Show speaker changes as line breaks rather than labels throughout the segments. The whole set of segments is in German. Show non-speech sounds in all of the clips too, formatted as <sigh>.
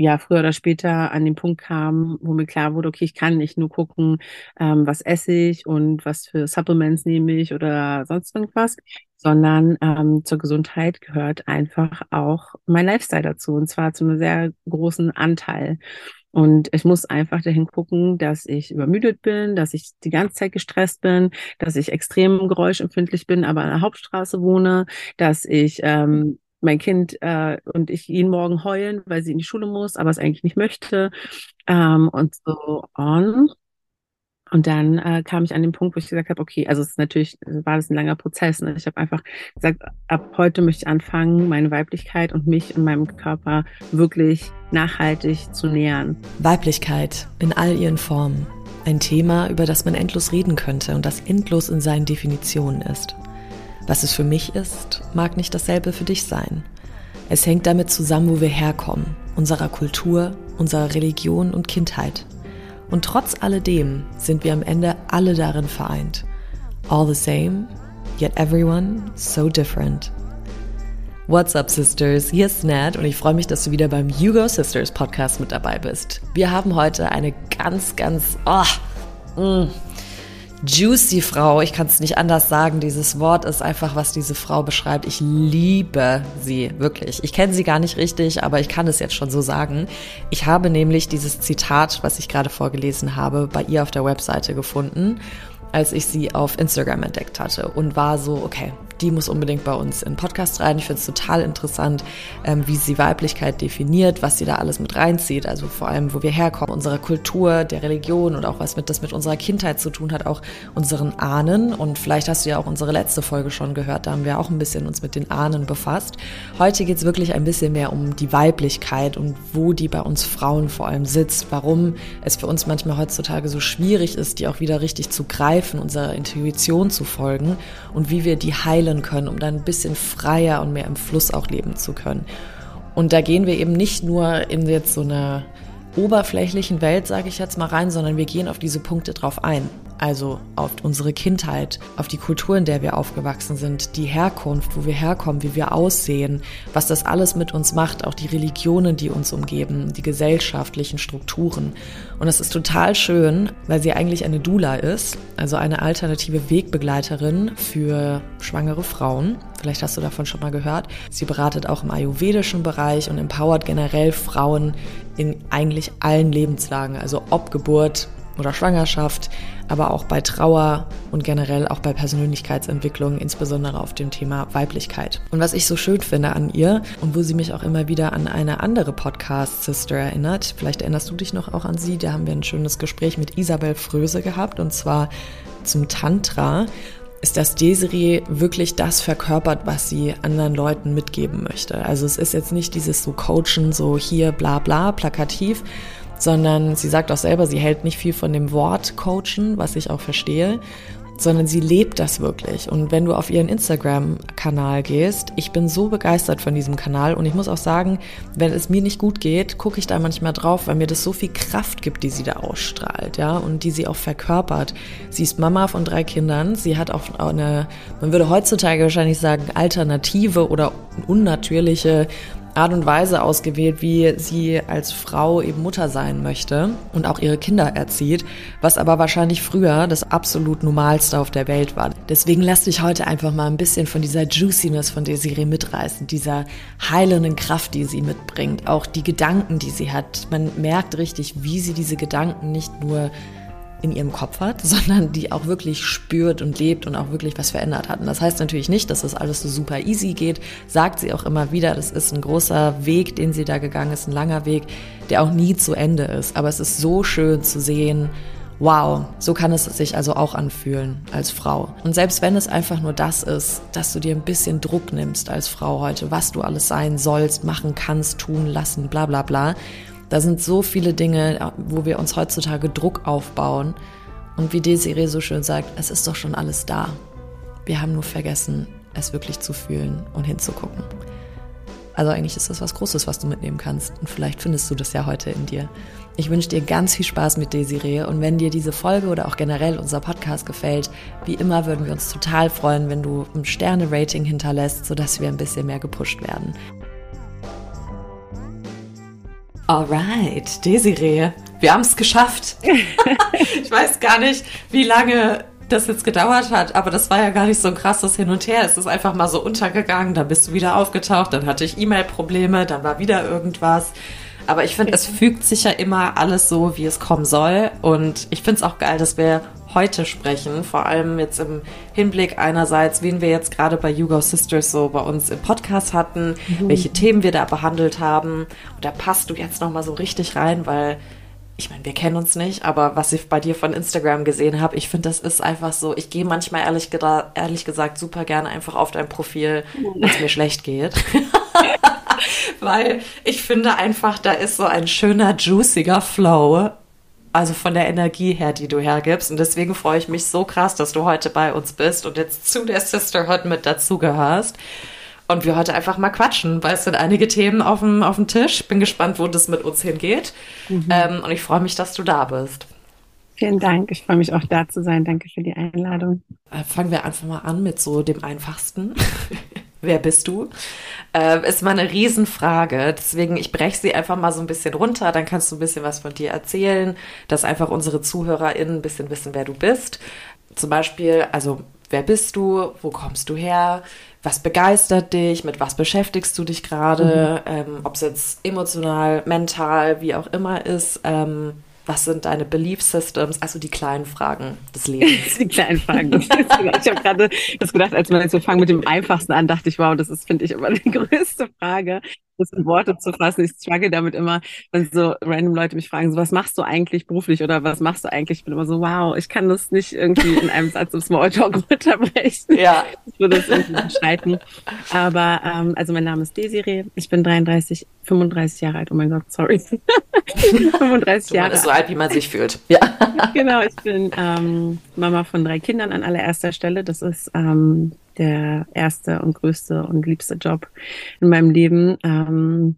ja früher oder später an den Punkt kam, wo mir klar wurde, okay, ich kann nicht nur gucken, ähm, was esse ich und was für Supplements nehme ich oder sonst irgendwas, sondern ähm, zur Gesundheit gehört einfach auch mein Lifestyle dazu und zwar zu einem sehr großen Anteil. Und ich muss einfach dahin gucken, dass ich übermüdet bin, dass ich die ganze Zeit gestresst bin, dass ich extrem geräuschempfindlich bin, aber an der Hauptstraße wohne, dass ich ähm, mein Kind äh, und ich jeden Morgen heulen, weil sie in die Schule muss, aber es eigentlich nicht möchte ähm, und so on. Und dann äh, kam ich an den Punkt, wo ich gesagt habe, okay, also es ist natürlich, war das ein langer Prozess. Ne? Ich habe einfach gesagt, ab heute möchte ich anfangen, meine Weiblichkeit und mich und meinem Körper wirklich nachhaltig zu nähern.
Weiblichkeit in all ihren Formen. Ein Thema, über das man endlos reden könnte und das endlos in seinen Definitionen ist. Was es für mich ist, mag nicht dasselbe für dich sein. Es hängt damit zusammen, wo wir herkommen, unserer Kultur, unserer Religion und Kindheit. Und trotz alledem sind wir am Ende alle darin vereint. All the same, yet everyone so different. What's up, Sisters? Hier ist Nat und ich freue mich, dass du wieder beim Hugo Sisters Podcast mit dabei bist. Wir haben heute eine ganz, ganz, oh, mm, juicy Frau. Ich kann es nicht anders sagen. Dieses Wort ist einfach, was diese Frau beschreibt. Ich liebe sie, wirklich. Ich kenne sie gar nicht richtig, aber ich kann es jetzt schon so sagen. Ich habe nämlich dieses Zitat, was ich gerade vorgelesen habe, bei ihr auf der Webseite gefunden, als ich sie auf Instagram entdeckt hatte und war so, okay, die muss unbedingt bei uns in Podcast rein. Ich finde es total interessant, ähm, wie sie Weiblichkeit definiert, was sie da alles mit reinzieht. Also vor allem, wo wir herkommen, unsere Kultur, der Religion und auch was mit das mit unserer Kindheit zu tun hat, auch unseren Ahnen. Und vielleicht hast du ja auch unsere letzte Folge schon gehört, da haben wir auch ein bisschen uns mit den Ahnen befasst. Heute geht es wirklich ein bisschen mehr um die Weiblichkeit und wo die bei uns Frauen vor allem sitzt, warum es für uns manchmal heutzutage so schwierig ist, die auch wieder richtig zu greifen, unserer Intuition zu folgen und wie wir die heilen spielen können, um dann ein bisschen freier und mehr im Fluss auch leben zu können. Und da gehen wir eben nicht nur in jetzt so eine oberflächlichen Welt, sage ich jetzt mal rein, sondern wir gehen auf diese Punkte drauf ein also auf unsere Kindheit, auf die Kultur, in der wir aufgewachsen sind, die Herkunft, wo wir herkommen, wie wir aussehen, was das alles mit uns macht, auch die Religionen, die uns umgeben, die gesellschaftlichen Strukturen. Und es ist total schön, weil sie eigentlich eine Dula ist, also eine alternative Wegbegleiterin für schwangere Frauen. Vielleicht hast du davon schon mal gehört. Sie beratet auch im ayurvedischen Bereich und empowert generell Frauen in eigentlich allen Lebenslagen, also ob Geburt, oder Schwangerschaft, aber auch bei Trauer und generell auch bei Persönlichkeitsentwicklung, insbesondere auf dem Thema Weiblichkeit. Und was ich so schön finde an ihr und wo sie mich auch immer wieder an eine andere Podcast-Sister erinnert, vielleicht erinnerst du dich noch auch an sie, da haben wir ein schönes Gespräch mit Isabel Fröse gehabt und zwar zum Tantra ist, dass Desiree wirklich das verkörpert, was sie anderen Leuten mitgeben möchte. Also es ist jetzt nicht dieses so Coachen, so hier bla bla, plakativ, sondern sie sagt auch selber, sie hält nicht viel von dem Wort coachen, was ich auch verstehe, sondern sie lebt das wirklich. Und wenn du auf ihren Instagram-Kanal gehst, ich bin so begeistert von diesem Kanal und ich muss auch sagen, wenn es mir nicht gut geht, gucke ich da manchmal drauf, weil mir das so viel Kraft gibt, die sie da ausstrahlt, ja, und die sie auch verkörpert. Sie ist Mama von drei Kindern, sie hat auch eine, man würde heutzutage wahrscheinlich sagen, alternative oder unnatürliche Art und Weise ausgewählt, wie sie als Frau eben Mutter sein möchte und auch ihre Kinder erzieht, was aber wahrscheinlich früher das absolut Normalste auf der Welt war. Deswegen lass dich heute einfach mal ein bisschen von dieser Juiciness von Desiree mitreißen, dieser heilenden Kraft, die sie mitbringt, auch die Gedanken, die sie hat. Man merkt richtig, wie sie diese Gedanken nicht nur in ihrem Kopf hat, <laughs> sondern die auch wirklich spürt und lebt und auch wirklich was verändert hat. Und das heißt natürlich nicht, dass das alles so super easy geht, sagt sie auch immer wieder, das ist ein großer Weg, den sie da gegangen ist, ein langer Weg, der auch nie zu Ende ist. Aber es ist so schön zu sehen, wow, so kann es sich also auch anfühlen als Frau. Und selbst wenn es einfach nur das ist, dass du dir ein bisschen Druck nimmst als Frau heute, was du alles sein sollst, machen kannst, tun, lassen, bla bla bla, da sind so viele Dinge, wo wir uns heutzutage Druck aufbauen. Und wie Desiree so schön sagt, es ist doch schon alles da. Wir haben nur vergessen, es wirklich zu fühlen und hinzugucken. Also eigentlich ist das was Großes, was du mitnehmen kannst. Und vielleicht findest du das ja heute in dir. Ich wünsche dir ganz viel Spaß mit Desiree. Und wenn dir diese Folge oder auch generell unser Podcast gefällt, wie immer würden wir uns total freuen, wenn du ein Sterne-Rating hinterlässt, sodass wir ein bisschen mehr gepusht werden. Alright, Desiree, wir haben es geschafft. <laughs> ich weiß gar nicht, wie lange das jetzt gedauert hat, aber das war ja gar nicht so ein krasses Hin und Her. Es ist einfach mal so untergegangen, dann bist du wieder aufgetaucht, dann hatte ich E-Mail-Probleme, dann war wieder irgendwas. Aber ich finde, es fügt sich ja immer alles so, wie es kommen soll. Und ich finde es auch geil, dass wir heute sprechen, vor allem jetzt im Hinblick einerseits, wen wir jetzt gerade bei Hugo Sisters so bei uns im Podcast hatten, mhm. welche Themen wir da behandelt haben. Und da passt du jetzt nochmal so richtig rein, weil ich meine, wir kennen uns nicht, aber was ich bei dir von Instagram gesehen habe, ich finde, das ist einfach so, ich gehe manchmal ehrlich, ehrlich gesagt super gerne einfach auf dein Profil, wenn es mir schlecht geht. <laughs> Weil ich finde einfach, da ist so ein schöner, juiciger Flow. Also von der Energie her, die du hergibst. Und deswegen freue ich mich so krass, dass du heute bei uns bist und jetzt zu der Sisterhood mit dazugehörst. Und wir heute einfach mal quatschen, weil es sind einige Themen auf dem, auf dem Tisch. Bin gespannt, wo das mit uns hingeht. Mhm. Ähm, und ich freue mich, dass du da bist.
Vielen Dank. Ich freue mich auch da zu sein. Danke für die Einladung.
Äh, fangen wir einfach mal an mit so dem einfachsten. <laughs> Wer bist du? Äh, ist mal eine Riesenfrage. Deswegen, ich breche sie einfach mal so ein bisschen runter. Dann kannst du ein bisschen was von dir erzählen, dass einfach unsere ZuhörerInnen ein bisschen wissen, wer du bist. Zum Beispiel, also, wer bist du? Wo kommst du her? Was begeistert dich? Mit was beschäftigst du dich gerade? Mhm. Ähm, Ob es jetzt emotional, mental, wie auch immer ist. Ähm, was sind deine Belief Systems? Also die kleinen Fragen des Lebens. <laughs>
die kleinen Fragen. <laughs> ich habe gerade das gedacht, als wir jetzt so fangen mit dem Einfachsten an, dachte ich, wow, das ist, finde ich, immer die <laughs> größte Frage das in Worte zu fassen. Ich struggle damit immer, wenn so random Leute mich fragen, so, was machst du eigentlich beruflich oder was machst du eigentlich? Ich bin immer so, wow, ich kann das nicht irgendwie in einem Satz im Smalltalk <laughs> runterbrechen. Ja. Ich würde das irgendwie beschreiten. Aber, ähm, also mein Name ist Desiree. Ich bin 33, 35 Jahre alt. Oh mein Gott, sorry. <laughs>
35 Jahre. Man ist so alt, wie man sich fühlt. Ja.
genau, ich bin ähm, Mama von drei Kindern an allererster Stelle. Das ist ähm, der erste und größte und liebste Job in meinem Leben. Ähm,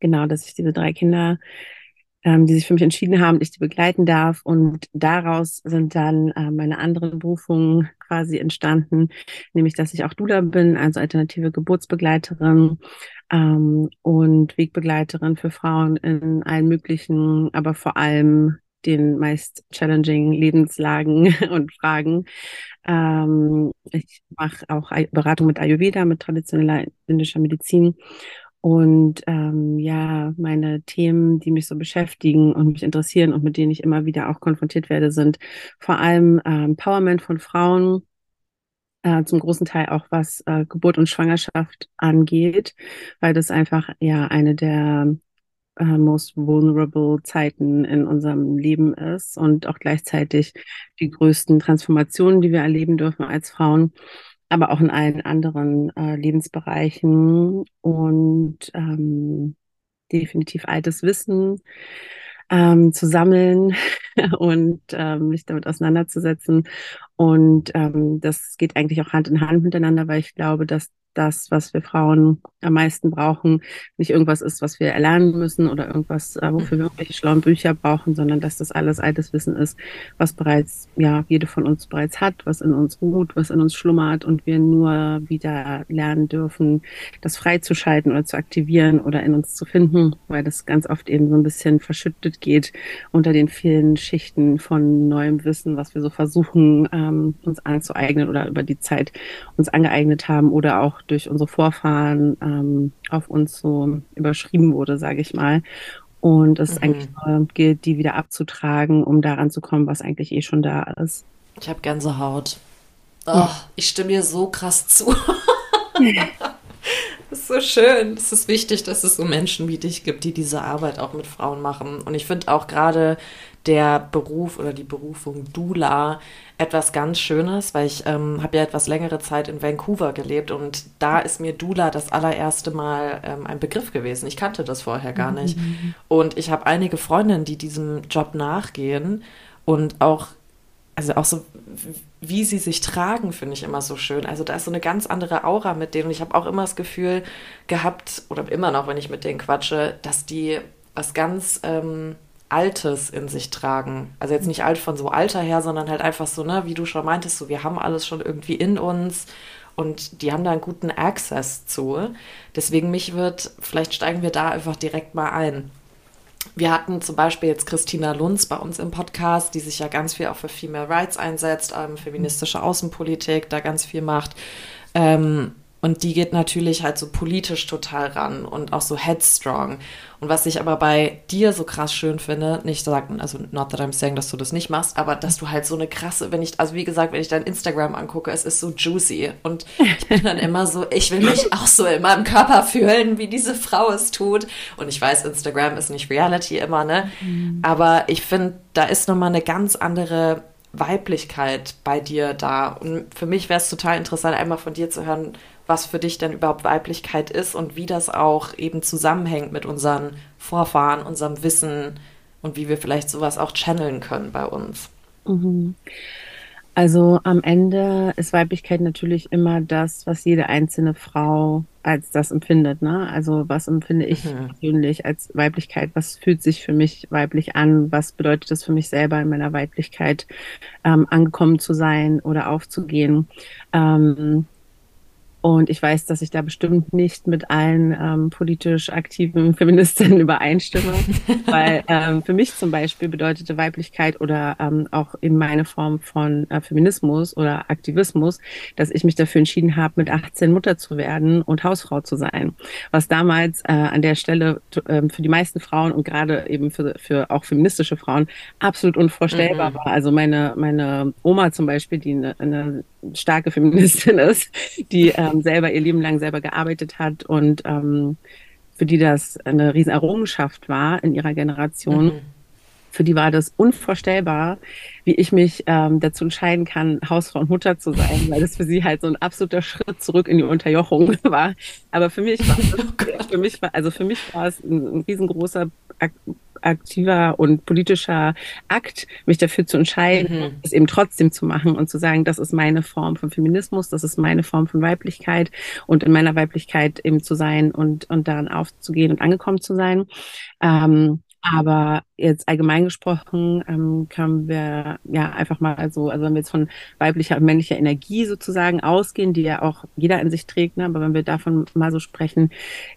genau, dass ich diese drei Kinder, ähm, die sich für mich entschieden haben, ich die begleiten darf. Und daraus sind dann äh, meine anderen Berufungen quasi entstanden, nämlich dass ich auch Dula bin, also alternative Geburtsbegleiterin ähm, und Wegbegleiterin für Frauen in allen möglichen, aber vor allem den meist challenging Lebenslagen <laughs> und Fragen. Ähm, ich mache auch Beratung mit Ayurveda, mit traditioneller indischer Medizin. Und ähm, ja, meine Themen, die mich so beschäftigen und mich interessieren und mit denen ich immer wieder auch konfrontiert werde, sind vor allem äh, Empowerment von Frauen, äh, zum großen Teil auch was äh, Geburt und Schwangerschaft angeht, weil das einfach ja eine der äh, most vulnerable Zeiten in unserem Leben ist und auch gleichzeitig die größten Transformationen, die wir erleben dürfen als Frauen, aber auch in allen anderen äh, Lebensbereichen und ähm, definitiv altes Wissen ähm, zu sammeln <laughs> und ähm, mich damit auseinanderzusetzen. Und ähm, das geht eigentlich auch Hand in Hand miteinander, weil ich glaube, dass das, was wir Frauen am meisten brauchen, nicht irgendwas ist, was wir erlernen müssen oder irgendwas, äh, wofür wir irgendwelche schlauen Bücher brauchen, sondern dass das alles altes Wissen ist, was bereits, ja, jede von uns bereits hat, was in uns ruht, was in uns schlummert und wir nur wieder lernen dürfen, das freizuschalten oder zu aktivieren oder in uns zu finden, weil das ganz oft eben so ein bisschen verschüttet geht unter den vielen Schichten von neuem Wissen, was wir so versuchen, ähm, uns anzueignen oder über die Zeit uns angeeignet haben oder auch durch unsere Vorfahren ähm, auf uns so überschrieben wurde, sage ich mal. Und es mhm. eigentlich nur gilt, die wieder abzutragen, um daran zu kommen, was eigentlich eh schon da ist.
Ich habe Gänsehaut. Oh, ich stimme dir so krass zu. das <laughs> ist so schön. Es ist wichtig, dass es so Menschen wie dich gibt, die diese Arbeit auch mit Frauen machen. Und ich finde auch gerade der Beruf oder die Berufung Dula etwas ganz Schönes, weil ich ähm, habe ja etwas längere Zeit in Vancouver gelebt und da ist mir Dula das allererste Mal ähm, ein Begriff gewesen. Ich kannte das vorher gar mhm. nicht. Und ich habe einige Freundinnen, die diesem Job nachgehen und auch, also auch so, wie sie sich tragen, finde ich immer so schön. Also da ist so eine ganz andere Aura mit denen. Und ich habe auch immer das Gefühl gehabt, oder immer noch, wenn ich mit denen quatsche, dass die was ganz ähm, Altes in sich tragen. Also jetzt nicht alt von so Alter her, sondern halt einfach so, ne, wie du schon meintest, so wir haben alles schon irgendwie in uns und die haben da einen guten Access zu. Deswegen mich wird, vielleicht steigen wir da einfach direkt mal ein. wir hatten zum Beispiel jetzt Christina Lunz bei uns im Podcast, die sich ja ganz viel auch für Female Rights einsetzt, ähm, feministische Außenpolitik, da ganz viel macht. Ähm, und die geht natürlich halt so politisch total ran und auch so headstrong. Und was ich aber bei dir so krass schön finde, nicht sagen, also not that I'm saying, dass du das nicht machst, aber dass du halt so eine krasse, wenn ich, also wie gesagt, wenn ich dein Instagram angucke, es ist so juicy. Und ich bin dann immer so, ich will mich auch so in meinem Körper fühlen, wie diese Frau es tut. Und ich weiß, Instagram ist nicht Reality immer, ne? Mhm. Aber ich finde, da ist nochmal eine ganz andere Weiblichkeit bei dir da. Und für mich wäre es total interessant, einmal von dir zu hören, was für dich denn überhaupt Weiblichkeit ist und wie das auch eben zusammenhängt mit unseren Vorfahren, unserem Wissen und wie wir vielleicht sowas auch channeln können bei uns. Mhm.
Also am Ende ist Weiblichkeit natürlich immer das, was jede einzelne Frau als das empfindet. Ne? Also was empfinde ich mhm. persönlich als Weiblichkeit? Was fühlt sich für mich weiblich an? Was bedeutet das für mich selber in meiner Weiblichkeit ähm, angekommen zu sein oder aufzugehen? Ähm, und ich weiß, dass ich da bestimmt nicht mit allen ähm, politisch aktiven <laughs> Feministinnen übereinstimme, <laughs> weil ähm, für mich zum Beispiel bedeutete Weiblichkeit oder ähm, auch in meine Form von äh, Feminismus oder Aktivismus, dass ich mich dafür entschieden habe, mit 18 Mutter zu werden und Hausfrau zu sein. Was damals äh, an der Stelle äh, für die meisten Frauen und gerade eben für, für auch feministische Frauen absolut unvorstellbar mhm. war. Also meine, meine Oma zum Beispiel, die eine, eine starke Feministin <laughs> ist, die ähm, selber ihr Leben lang selber gearbeitet hat und ähm, für die das eine riesen Errungenschaft war in ihrer Generation. Mhm. Für die war das unvorstellbar, wie ich mich ähm, dazu entscheiden kann, Hausfrau und Mutter zu sein, weil das für sie halt so ein absoluter Schritt zurück in die Unterjochung <laughs> war. Aber für mich war, das, <laughs> für mich war also für mich war es ein, ein riesengroßer aktiver und politischer Akt, mich dafür zu entscheiden, mhm. es eben trotzdem zu machen und zu sagen, das ist meine Form von Feminismus, das ist meine Form von Weiblichkeit und in meiner Weiblichkeit eben zu sein und, und daran aufzugehen und angekommen zu sein. Ähm, aber jetzt allgemein gesprochen ähm, können wir ja einfach mal so, also wenn wir jetzt von weiblicher und männlicher Energie sozusagen ausgehen, die ja auch jeder in sich trägt, ne, aber wenn wir davon mal so sprechen,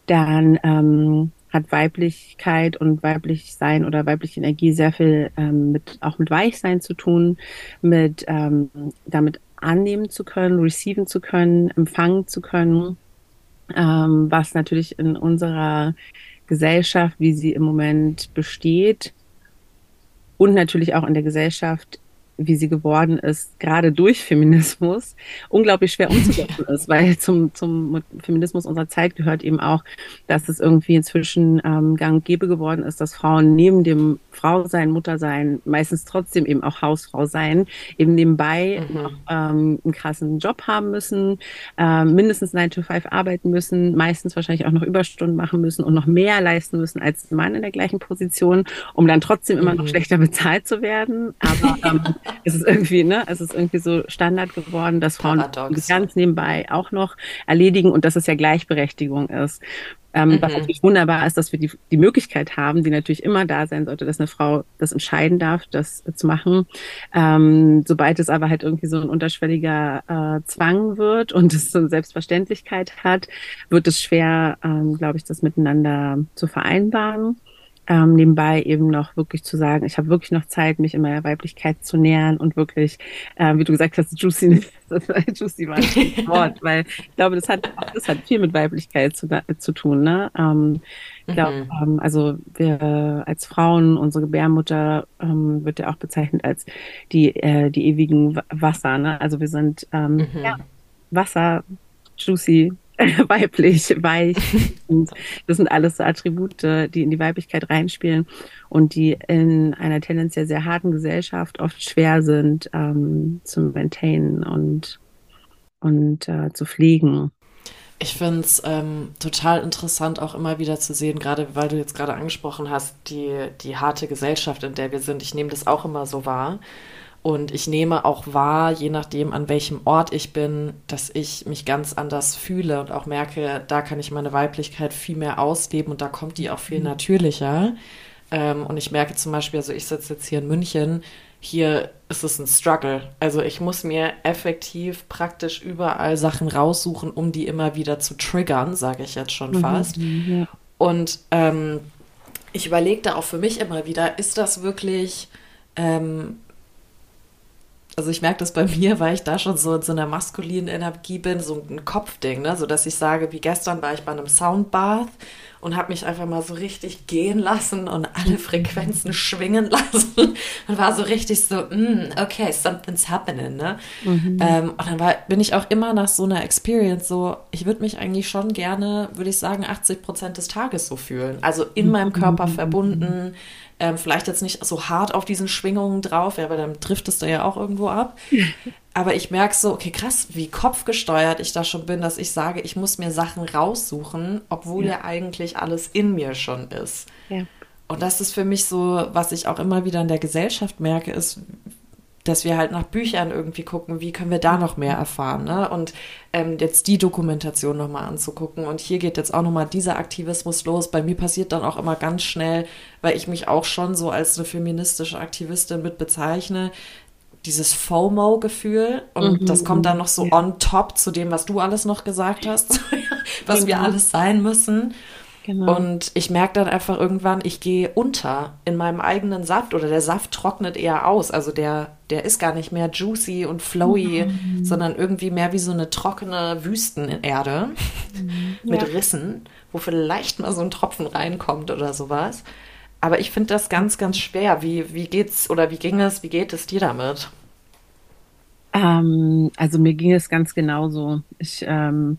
dann ähm, hat Weiblichkeit und weiblich sein oder weibliche Energie sehr viel ähm, mit auch mit Weichsein zu tun, mit ähm, damit annehmen zu können, receiven zu können, empfangen zu können, ähm, was natürlich in unserer Gesellschaft, wie sie im Moment besteht, und natürlich auch in der Gesellschaft wie sie geworden ist, gerade durch Feminismus, unglaublich schwer umzusetzen <laughs> ist, weil zum, zum Feminismus unserer Zeit gehört eben auch, dass es irgendwie inzwischen ähm, gang und gäbe geworden ist, dass Frauen neben dem Frau sein, Mutter sein, meistens trotzdem eben auch Hausfrau sein, eben nebenbei mhm. noch ähm, einen krassen Job haben müssen, ähm, mindestens 9 to 5 arbeiten müssen, meistens wahrscheinlich auch noch Überstunden machen müssen und noch mehr leisten müssen als ein Mann in der gleichen Position, um dann trotzdem immer mhm. noch schlechter bezahlt zu werden. Aber <laughs> ähm, es ist irgendwie, ne, es ist irgendwie so Standard geworden, dass Frauen Paradox. ganz nebenbei auch noch erledigen und dass es ja Gleichberechtigung ist. Ähm, mhm. Was natürlich wunderbar ist, dass wir die, die Möglichkeit haben, die natürlich immer da sein sollte, dass eine Frau das entscheiden darf, das zu machen. Ähm, sobald es aber halt irgendwie so ein unterschwelliger äh, Zwang wird und es so eine Selbstverständlichkeit hat, wird es schwer, ähm, glaube ich, das miteinander zu vereinbaren ähm, nebenbei eben noch wirklich zu sagen, ich habe wirklich noch Zeit, mich in meiner Weiblichkeit zu nähern und wirklich, äh, wie du gesagt hast, juicy, <laughs> juicy war ein <laughs> Wort, weil ich glaube, das hat, das hat viel mit Weiblichkeit zu, zu tun. Ne? Ähm, ich glaube, mhm. ähm, also wir als Frauen, unsere Gebärmutter ähm, wird ja auch bezeichnet als die, äh, die ewigen Wasser. Ne? Also wir sind ähm, mhm. ja, Wasser, juicy, <laughs> weiblich, weich. und das sind alles so Attribute, die in die Weiblichkeit reinspielen und die in einer tendenziell sehr harten Gesellschaft oft schwer sind ähm, zu maintainen und, und äh, zu pflegen.
Ich finde es ähm, total interessant, auch immer wieder zu sehen, gerade weil du jetzt gerade angesprochen hast, die, die harte Gesellschaft, in der wir sind. Ich nehme das auch immer so wahr. Und ich nehme auch wahr, je nachdem, an welchem Ort ich bin, dass ich mich ganz anders fühle und auch merke, da kann ich meine Weiblichkeit viel mehr ausleben und da kommt die auch viel mhm. natürlicher. Ähm, und ich merke zum Beispiel, also ich sitze jetzt hier in München, hier ist es ein Struggle. Also ich muss mir effektiv praktisch überall Sachen raussuchen, um die immer wieder zu triggern, sage ich jetzt schon mhm, fast. Mhm, ja. Und ähm, ich überlege da auch für mich immer wieder, ist das wirklich ähm, also ich merke das bei mir, weil ich da schon so in so einer maskulinen Energie bin, so ein Kopfding, ne? so dass ich sage, wie gestern war ich bei einem Soundbath und habe mich einfach mal so richtig gehen lassen und alle <laughs> Frequenzen schwingen lassen und war so richtig so, mm, okay, something's happening, ne? Mhm. Ähm, und dann war, bin ich auch immer nach so einer Experience so, ich würde mich eigentlich schon gerne, würde ich sagen, 80 Prozent des Tages so fühlen. Also in meinem Körper mhm. verbunden, ähm, vielleicht jetzt nicht so hart auf diesen Schwingungen drauf, ja, weil dann trifft es da ja auch irgendwo ab. <laughs> Aber ich merke so, okay, krass, wie kopfgesteuert ich da schon bin, dass ich sage, ich muss mir Sachen raussuchen, obwohl ja, ja eigentlich alles in mir schon ist. Ja. Und das ist für mich so, was ich auch immer wieder in der Gesellschaft merke, ist, dass wir halt nach Büchern irgendwie gucken, wie können wir da noch mehr erfahren, ne? Und ähm, jetzt die Dokumentation nochmal anzugucken. Und hier geht jetzt auch nochmal dieser Aktivismus los. Bei mir passiert dann auch immer ganz schnell, weil ich mich auch schon so als eine feministische Aktivistin mit bezeichne, dieses FOMO-Gefühl und mhm. das kommt dann noch so on top zu dem, was du alles noch gesagt hast, <laughs> was genau. wir alles sein müssen. Genau. Und ich merke dann einfach irgendwann, ich gehe unter in meinem eigenen Saft oder der Saft trocknet eher aus. Also der, der ist gar nicht mehr juicy und flowy, mhm. sondern irgendwie mehr wie so eine trockene Wüstenerde mhm. <laughs> mit ja. Rissen, wo vielleicht mal so ein Tropfen reinkommt oder sowas. Aber ich finde das ganz, ganz schwer. Wie, wie geht's oder wie ging es, wie geht es dir damit?
Ähm, also mir ging es ganz genauso. Ich, ähm,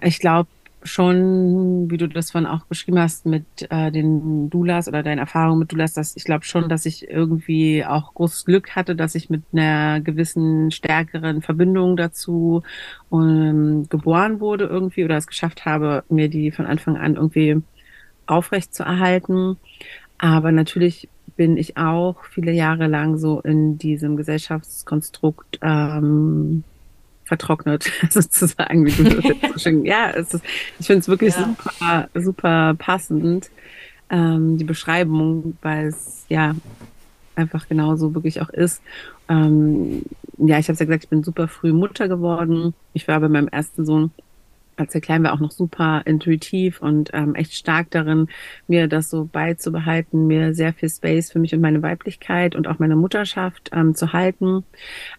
ich glaube, schon, wie du das vorhin auch beschrieben hast, mit äh, den Doulas oder deinen Erfahrungen mit Doulas, dass ich glaube schon, dass ich irgendwie auch großes Glück hatte, dass ich mit einer gewissen stärkeren Verbindung dazu ähm, geboren wurde irgendwie oder es geschafft habe, mir die von Anfang an irgendwie aufrecht zu erhalten. Aber natürlich bin ich auch viele Jahre lang so in diesem Gesellschaftskonstrukt ähm, vertrocknet, <laughs> sozusagen, wie du das jetzt so <laughs> schön. Ja, es ist, ich finde es wirklich ja. super, super passend, ähm, die Beschreibung, weil es ja einfach genauso wirklich auch ist. Ähm, ja, ich habe ja gesagt, ich bin super früh Mutter geworden. Ich war bei meinem ersten Sohn als er klein war, auch noch super intuitiv und ähm, echt stark darin, mir das so beizubehalten, mir sehr viel Space für mich und meine Weiblichkeit und auch meine Mutterschaft ähm, zu halten.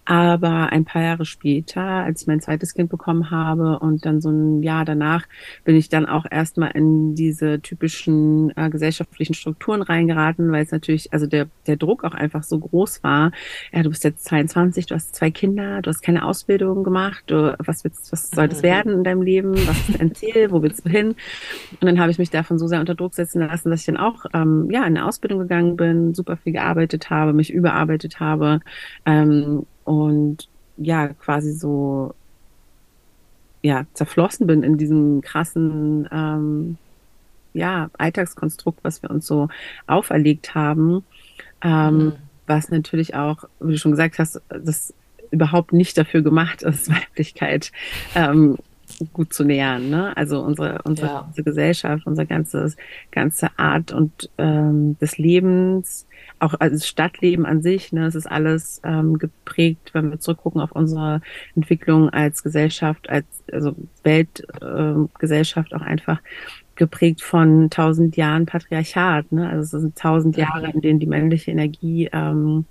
Aber ein paar Jahre später, als ich mein zweites Kind bekommen habe und dann so ein Jahr danach, bin ich dann auch erstmal in diese typischen äh, gesellschaftlichen Strukturen reingeraten, weil es natürlich, also der, der Druck auch einfach so groß war. Ja, du bist jetzt 22, du hast zwei Kinder, du hast keine Ausbildung gemacht, du, was willst, was soll das mhm. werden in deinem Leben? Leben, was ist dein Ziel, wo willst du hin? Und dann habe ich mich davon so sehr unter Druck setzen lassen, dass ich dann auch ähm, ja in eine Ausbildung gegangen bin, super viel gearbeitet habe, mich überarbeitet habe ähm, und ja quasi so ja zerflossen bin in diesem krassen ähm, ja Alltagskonstrukt, was wir uns so auferlegt haben, ähm, mhm. was natürlich auch, wie du schon gesagt hast, das überhaupt nicht dafür gemacht ist, <laughs> Weiblichkeit ähm, gut zu nähern. Ne? Also unsere, unsere, ja. unsere Gesellschaft, unsere ganze, ganze Art und ähm, des Lebens, auch also das Stadtleben an sich, ne, es ist alles ähm, geprägt, wenn wir zurückgucken auf unsere Entwicklung als Gesellschaft, als also Weltgesellschaft ähm, auch einfach geprägt von tausend Jahren Patriarchat. Ne? Also es sind tausend Jahre, in denen die männliche Energie ähm,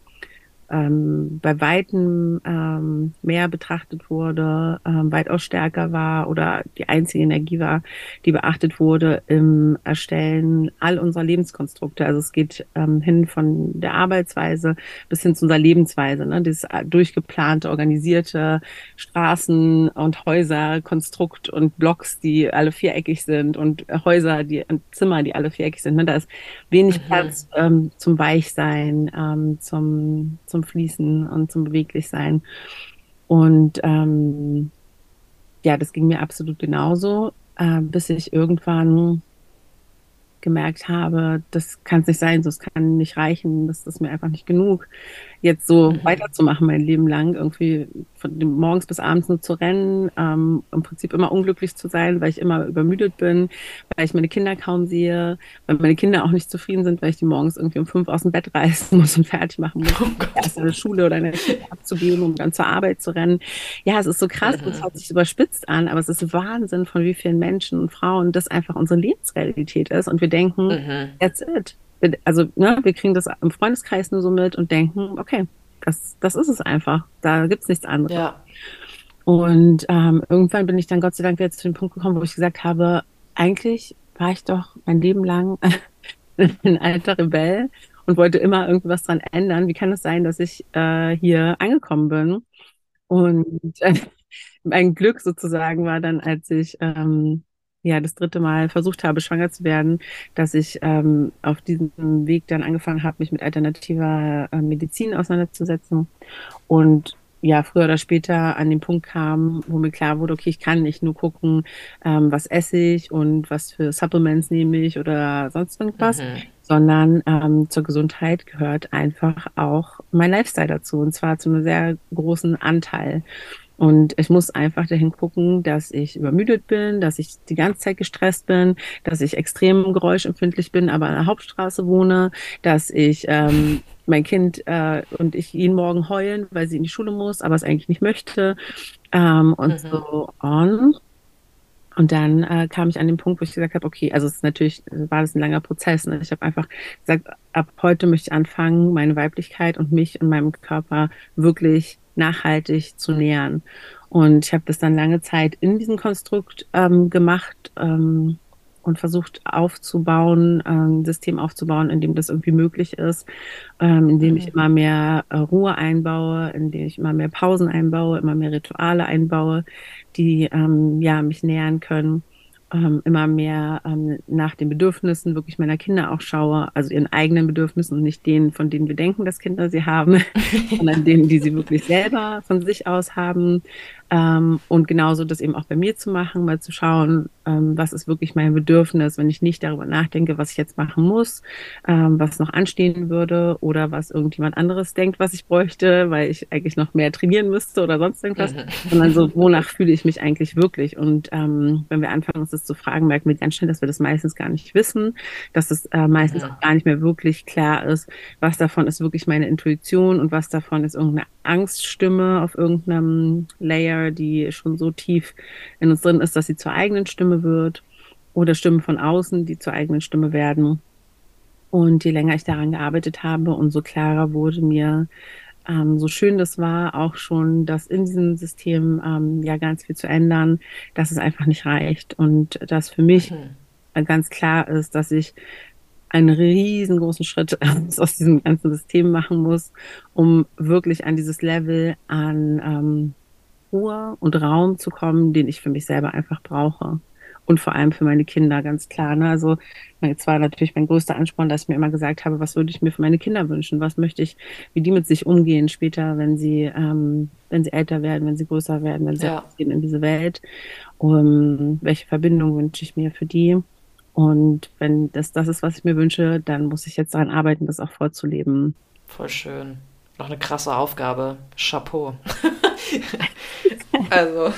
ähm, bei Weitem ähm, mehr betrachtet wurde, ähm, weitaus stärker war oder die einzige Energie war, die beachtet wurde im Erstellen all unserer Lebenskonstrukte. Also es geht ähm, hin von der Arbeitsweise bis hin zu unserer Lebensweise. Ne? Dieses äh, durchgeplante, organisierte Straßen- und Häuserkonstrukt und Blocks, die alle viereckig sind und Häuser, die Zimmer, die alle viereckig sind. Ne? Da ist wenig mhm. Platz ähm, zum Weichsein, ähm, zum zum Fließen und zum Beweglichsein. Und ähm, ja, das ging mir absolut genauso, äh, bis ich irgendwann gemerkt habe, das kann es nicht sein, so es kann nicht reichen, das ist mir einfach nicht genug, jetzt so mhm. weiterzumachen mein Leben lang, irgendwie von morgens bis abends nur zu rennen, ähm, im Prinzip immer unglücklich zu sein, weil ich immer übermüdet bin, weil ich meine Kinder kaum sehe, weil meine Kinder auch nicht zufrieden sind, weil ich die morgens irgendwie um fünf aus dem Bett reißen muss und fertig machen muss, <laughs> oh erst in der Schule oder in der Schule abzugeben, um dann zur Arbeit zu rennen. Ja, es ist so krass, mhm. es hört sich überspitzt an, aber es ist Wahnsinn, von wie vielen Menschen und Frauen das einfach unsere Lebensrealität ist und wir denken, mhm. that's it. Also, ne, wir kriegen das im Freundeskreis nur so mit und denken, okay, das, das ist es einfach. Da gibt's nichts anderes. Ja. Und ähm, irgendwann bin ich dann Gott sei Dank wieder zu dem Punkt gekommen, wo ich gesagt habe, eigentlich war ich doch mein Leben lang <laughs> ein alter Rebell und wollte immer irgendwas dran ändern. Wie kann es sein, dass ich äh, hier angekommen bin? Und äh, <laughs> mein Glück sozusagen war dann, als ich ähm, ja das dritte Mal versucht habe, schwanger zu werden, dass ich ähm, auf diesem Weg dann angefangen habe, mich mit alternativer äh, Medizin auseinanderzusetzen und ja früher oder später an den Punkt kam, wo mir klar wurde, okay, ich kann nicht nur gucken, ähm, was esse ich und was für Supplements nehme ich oder sonst irgendwas, mhm. sondern ähm, zur Gesundheit gehört einfach auch mein Lifestyle dazu und zwar zu einem sehr großen Anteil. Und ich muss einfach dahin gucken, dass ich übermüdet bin, dass ich die ganze Zeit gestresst bin, dass ich extrem geräuschempfindlich bin, aber an der Hauptstraße wohne, dass ich ähm, mein Kind äh, und ich jeden Morgen heulen, weil sie in die Schule muss, aber es eigentlich nicht möchte ähm, und mhm. so on. Und dann äh, kam ich an den Punkt, wo ich gesagt habe, okay, also es ist natürlich, war das ein langer Prozess. Ne? Ich habe einfach gesagt, ab heute möchte ich anfangen, meine Weiblichkeit und mich und meinem Körper wirklich nachhaltig zu nähern. Und ich habe das dann lange Zeit in diesem Konstrukt ähm, gemacht ähm, und versucht aufzubauen, ein ähm, System aufzubauen, in dem das irgendwie möglich ist, ähm, in dem ich mhm. immer mehr äh, Ruhe einbaue, in dem ich immer mehr Pausen einbaue, immer mehr Rituale einbaue, die ähm, ja mich nähern können ähm, immer mehr ähm, nach den Bedürfnissen wirklich meiner Kinder auch schaue, also ihren eigenen Bedürfnissen und nicht denen, von denen wir denken, dass Kinder sie haben, <laughs> sondern denen, die sie wirklich selber von sich aus haben. Ähm, und genauso das eben auch bei mir zu machen, mal zu schauen, ähm, was ist wirklich mein Bedürfnis, wenn ich nicht darüber nachdenke, was ich jetzt machen muss, ähm, was noch anstehen würde oder was irgendjemand anderes denkt, was ich bräuchte, weil ich eigentlich noch mehr trainieren müsste oder sonst irgendwas, mhm. sondern so, wonach fühle ich mich eigentlich wirklich? Und ähm, wenn wir anfangen, uns das zu fragen, merken wir ganz schnell, dass wir das meistens gar nicht wissen, dass es äh, meistens ja. auch gar nicht mehr wirklich klar ist, was davon ist wirklich meine Intuition und was davon ist irgendeine Angststimme auf irgendeinem Layer, die schon so tief in uns drin ist, dass sie zur eigenen Stimme wird oder Stimmen von außen, die zur eigenen Stimme werden. Und je länger ich daran gearbeitet habe, umso klarer wurde mir, ähm, so schön das war, auch schon, dass in diesem System ähm, ja ganz viel zu ändern, dass es einfach nicht reicht und dass für mich mhm. ganz klar ist, dass ich einen riesengroßen Schritt <laughs> aus diesem ganzen System machen muss, um wirklich an dieses Level an ähm, Ruhe und Raum zu kommen, den ich für mich selber einfach brauche. Und vor allem für meine Kinder, ganz klar. Ne? Also jetzt war natürlich mein größter Ansporn, dass ich mir immer gesagt habe, was würde ich mir für meine Kinder wünschen? Was möchte ich, wie die mit sich umgehen später, wenn sie, ähm, wenn sie älter werden, wenn sie größer werden, wenn sie ja. gehen in diese Welt. Um, welche Verbindung wünsche ich mir für die? Und wenn das das ist, was ich mir wünsche, dann muss ich jetzt daran arbeiten, das auch vorzuleben.
Voll schön. Noch eine krasse Aufgabe. Chapeau. <laughs> <laughs> also,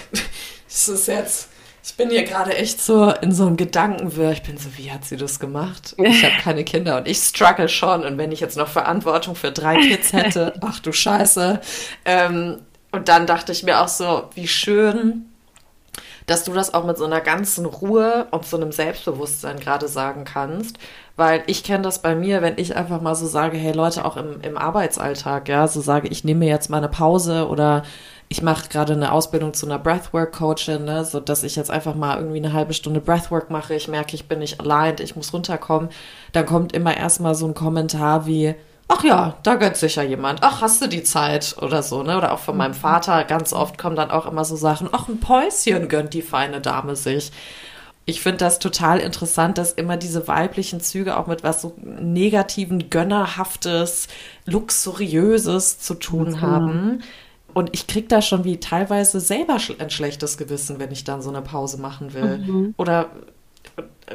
es ist jetzt. Ich bin hier gerade echt so in so einem Gedankenwirr. Ich bin so, wie hat sie das gemacht? Ich habe keine Kinder und ich struggle schon. Und wenn ich jetzt noch Verantwortung für drei Kids hätte, <laughs> ach du Scheiße. Ähm, und dann dachte ich mir auch so, wie schön, dass du das auch mit so einer ganzen Ruhe und so einem Selbstbewusstsein gerade sagen kannst. Weil ich kenne das bei mir, wenn ich einfach mal so sage, hey Leute, auch im, im Arbeitsalltag, ja, so sage, ich nehme jetzt mal eine Pause oder ich mache gerade eine Ausbildung zu einer Breathwork-Coachin, ne, so dass ich jetzt einfach mal irgendwie eine halbe Stunde Breathwork mache. Ich merke, ich bin nicht allein, ich muss runterkommen. Dann kommt immer erstmal so ein Kommentar wie, ach ja, da gönnt sich ja jemand. Ach, hast du die Zeit oder so, ne? Oder auch von meinem mhm. Vater ganz oft kommen dann auch immer so Sachen, ach, ein Päuschen gönnt die feine Dame sich. Ich finde das total interessant, dass immer diese weiblichen Züge auch mit was so negativen, gönnerhaftes, luxuriöses zu tun genau. haben. Und ich krieg da schon wie teilweise selber ein schlechtes Gewissen, wenn ich dann so eine Pause machen will. Mhm. Oder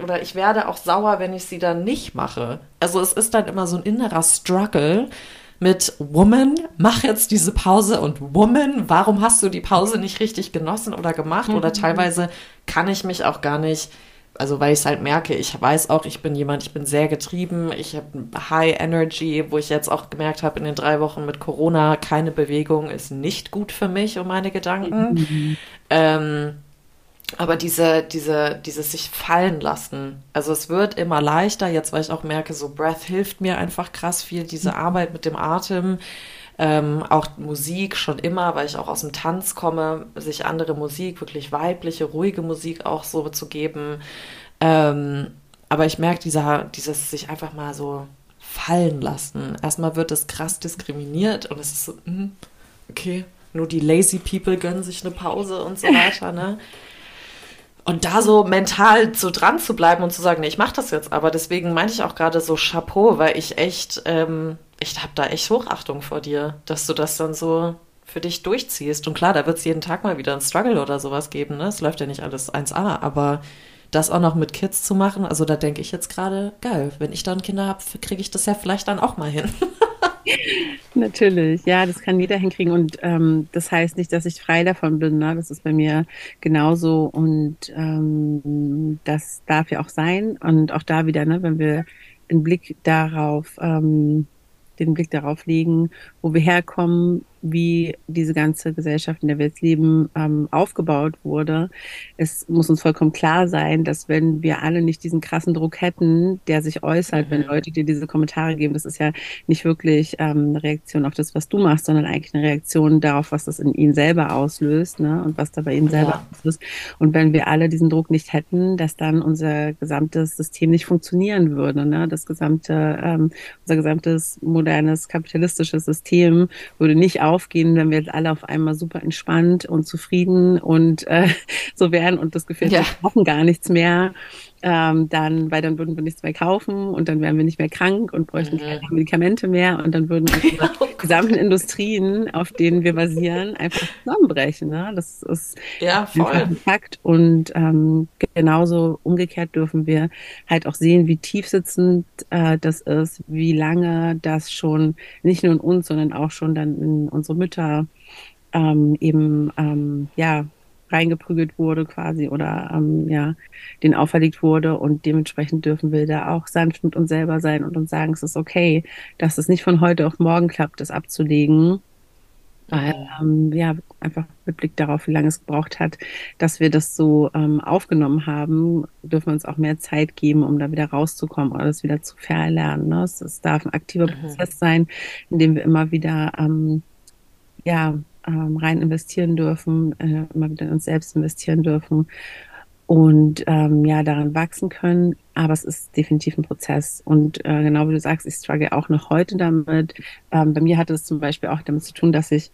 oder ich werde auch sauer, wenn ich sie dann nicht mache. Also es ist dann immer so ein innerer Struggle mit Woman, mach jetzt diese Pause und Woman, warum hast du die Pause nicht richtig genossen oder gemacht? Mhm. Oder teilweise kann ich mich auch gar nicht, also weil ich es halt merke, ich weiß auch, ich bin jemand, ich bin sehr getrieben, ich habe High Energy, wo ich jetzt auch gemerkt habe in den drei Wochen mit Corona, keine Bewegung ist nicht gut für mich und meine Gedanken. Mhm. Ähm, aber diese, diese, dieses sich fallen lassen. Also es wird immer leichter, jetzt weil ich auch merke, so Breath hilft mir einfach krass viel, diese Arbeit mit dem Atem. Ähm, auch Musik schon immer, weil ich auch aus dem Tanz komme, sich andere Musik, wirklich weibliche, ruhige Musik auch so zu geben. Ähm, aber ich merke, dieser, dieses sich einfach mal so fallen lassen. Erstmal wird es krass diskriminiert und es ist so, mh, okay, nur die lazy people gönnen sich eine Pause und so <laughs> weiter, ne? Und da so mental so dran zu bleiben und zu sagen, nee, ich mach das jetzt. Aber deswegen meinte ich auch gerade so Chapeau, weil ich echt, ähm, ich habe da echt Hochachtung vor dir, dass du das dann so für dich durchziehst. Und klar, da wird es jeden Tag mal wieder ein Struggle oder sowas geben. Ne? Es läuft ja nicht alles 1A, aber das auch noch mit Kids zu machen, also da denke ich jetzt gerade, geil, wenn ich dann Kinder habe, kriege ich das ja vielleicht dann auch mal hin. <laughs> <laughs>
Natürlich, ja, das kann jeder hinkriegen und ähm, das heißt nicht, dass ich frei davon bin. Ne? Das ist bei mir genauso und ähm, das darf ja auch sein und auch da wieder, ne, wenn wir einen Blick darauf, ähm, den Blick darauf legen, wo wir herkommen, wie diese ganze Gesellschaft, in der wir jetzt leben, ähm, aufgebaut wurde. Es muss uns vollkommen klar sein, dass wenn wir alle nicht diesen krassen Druck hätten, der sich äußert, mhm. wenn Leute dir diese Kommentare geben, das ist ja nicht wirklich ähm, eine Reaktion auf das, was du machst, sondern eigentlich eine Reaktion darauf, was das in ihnen selber auslöst ne? und was da bei ihnen selber ja. auslöst. Und wenn wir alle diesen Druck nicht hätten, dass dann unser gesamtes System nicht funktionieren würde. Ne? Das gesamte, ähm, unser gesamtes modernes kapitalistisches System würde nicht aufgehen, wenn wir jetzt alle auf einmal super entspannt und zufrieden und äh, <laughs> so wären und das Gefühl, ja. wir brauchen gar nichts mehr. Ähm, dann, weil dann würden wir nichts mehr kaufen und dann wären wir nicht mehr krank und bräuchten mhm. keine Medikamente mehr und dann würden <laughs> unsere oh gesamten Industrien, auf denen wir basieren, einfach zusammenbrechen. Ne? Das ist ja, voll. ein Fakt und ähm, genauso umgekehrt dürfen wir halt auch sehen, wie tiefsitzend äh, das ist, wie lange das schon nicht nur in uns, sondern auch schon dann in unsere Mütter ähm, eben ähm, ja reingeprügelt wurde quasi oder ähm, ja, den auferlegt wurde und dementsprechend dürfen wir da auch sanft mit uns selber sein und uns sagen, es ist okay, dass es nicht von heute auf morgen klappt, das abzulegen. Weil, ähm, ja, einfach mit Blick darauf, wie lange es gebraucht hat, dass wir das so ähm, aufgenommen haben, dürfen wir uns auch mehr Zeit geben, um da wieder rauszukommen oder das wieder zu verlernen. Ne? Es, es darf ein aktiver mhm. Prozess sein, in dem wir immer wieder ähm, ja, ähm, rein investieren dürfen, äh, immer wieder in uns selbst investieren dürfen und ähm, ja, daran wachsen können. Aber es ist definitiv ein Prozess. Und äh, genau wie du sagst, ich struggle auch noch heute damit. Ähm, bei mir hatte es zum Beispiel auch damit zu tun, dass ich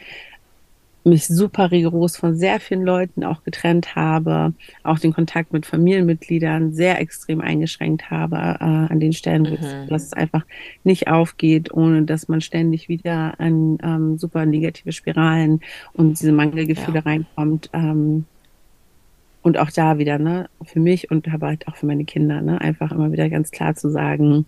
mich super rigoros von sehr vielen Leuten auch getrennt habe, auch den Kontakt mit Familienmitgliedern sehr extrem eingeschränkt habe äh, an den Stellen, mhm. es einfach nicht aufgeht, ohne dass man ständig wieder an ähm, super negative Spiralen und diese Mangelgefühle ja. reinkommt. Ähm, und auch da wieder, ne, für mich und aber halt auch für meine Kinder, ne, einfach immer wieder ganz klar zu sagen,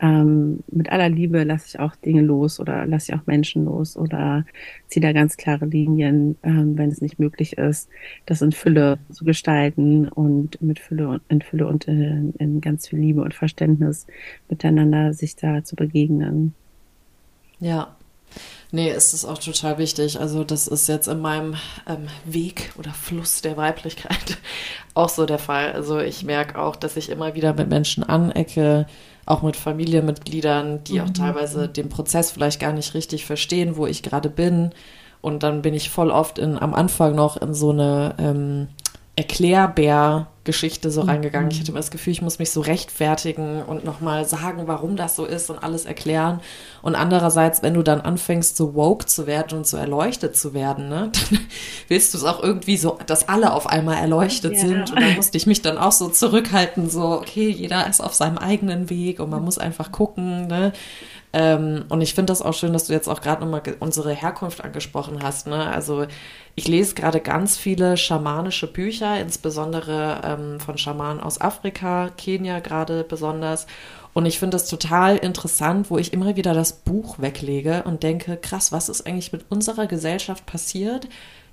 ähm, mit aller Liebe lasse ich auch Dinge los oder lasse ich auch Menschen los oder ziehe da ganz klare Linien, ähm, wenn es nicht möglich ist, das in Fülle zu gestalten und mit Fülle und in Fülle und in, in ganz viel Liebe und Verständnis miteinander sich da zu begegnen.
Ja, Nee, es ist auch total wichtig. Also das ist jetzt in meinem ähm, Weg oder Fluss der Weiblichkeit <laughs> auch so der Fall. Also ich merke auch, dass ich immer wieder mit Menschen anecke, auch mit Familienmitgliedern, die mhm. auch teilweise den Prozess vielleicht gar nicht richtig verstehen, wo ich gerade bin. Und dann bin ich voll oft in, am Anfang noch in so eine ähm, Erklärbär-Geschichte so mhm. reingegangen. Ich hatte immer das Gefühl, ich muss mich so rechtfertigen und nochmal sagen, warum das so ist und alles erklären. Und andererseits, wenn du dann anfängst, so woke zu werden und so erleuchtet zu werden, ne, <laughs> dann willst du es auch irgendwie so, dass alle auf einmal erleuchtet ja. sind. Und da musste ich mich dann auch so zurückhalten, so, okay, jeder ist auf seinem eigenen Weg und man muss einfach gucken, ne. Ähm, und ich finde das auch schön, dass du jetzt auch gerade nochmal unsere Herkunft angesprochen hast. Ne? Also ich lese gerade ganz viele schamanische Bücher, insbesondere ähm, von Schamanen aus Afrika, Kenia gerade besonders. Und ich finde das total interessant, wo ich immer wieder das Buch weglege und denke, krass, was ist eigentlich mit unserer Gesellschaft passiert,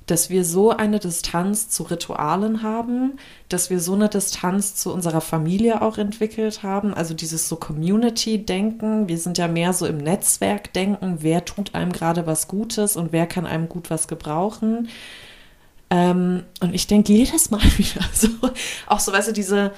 dass wir so eine Distanz zu Ritualen haben, dass wir so eine Distanz zu unserer Familie auch entwickelt haben. Also dieses so Community-Denken. Wir sind ja mehr so im Netzwerk-Denken. Wer tut einem gerade was Gutes und wer kann einem gut was gebrauchen? Ähm, und ich denke jedes Mal <laughs> wieder so, auch so, weißt du, diese,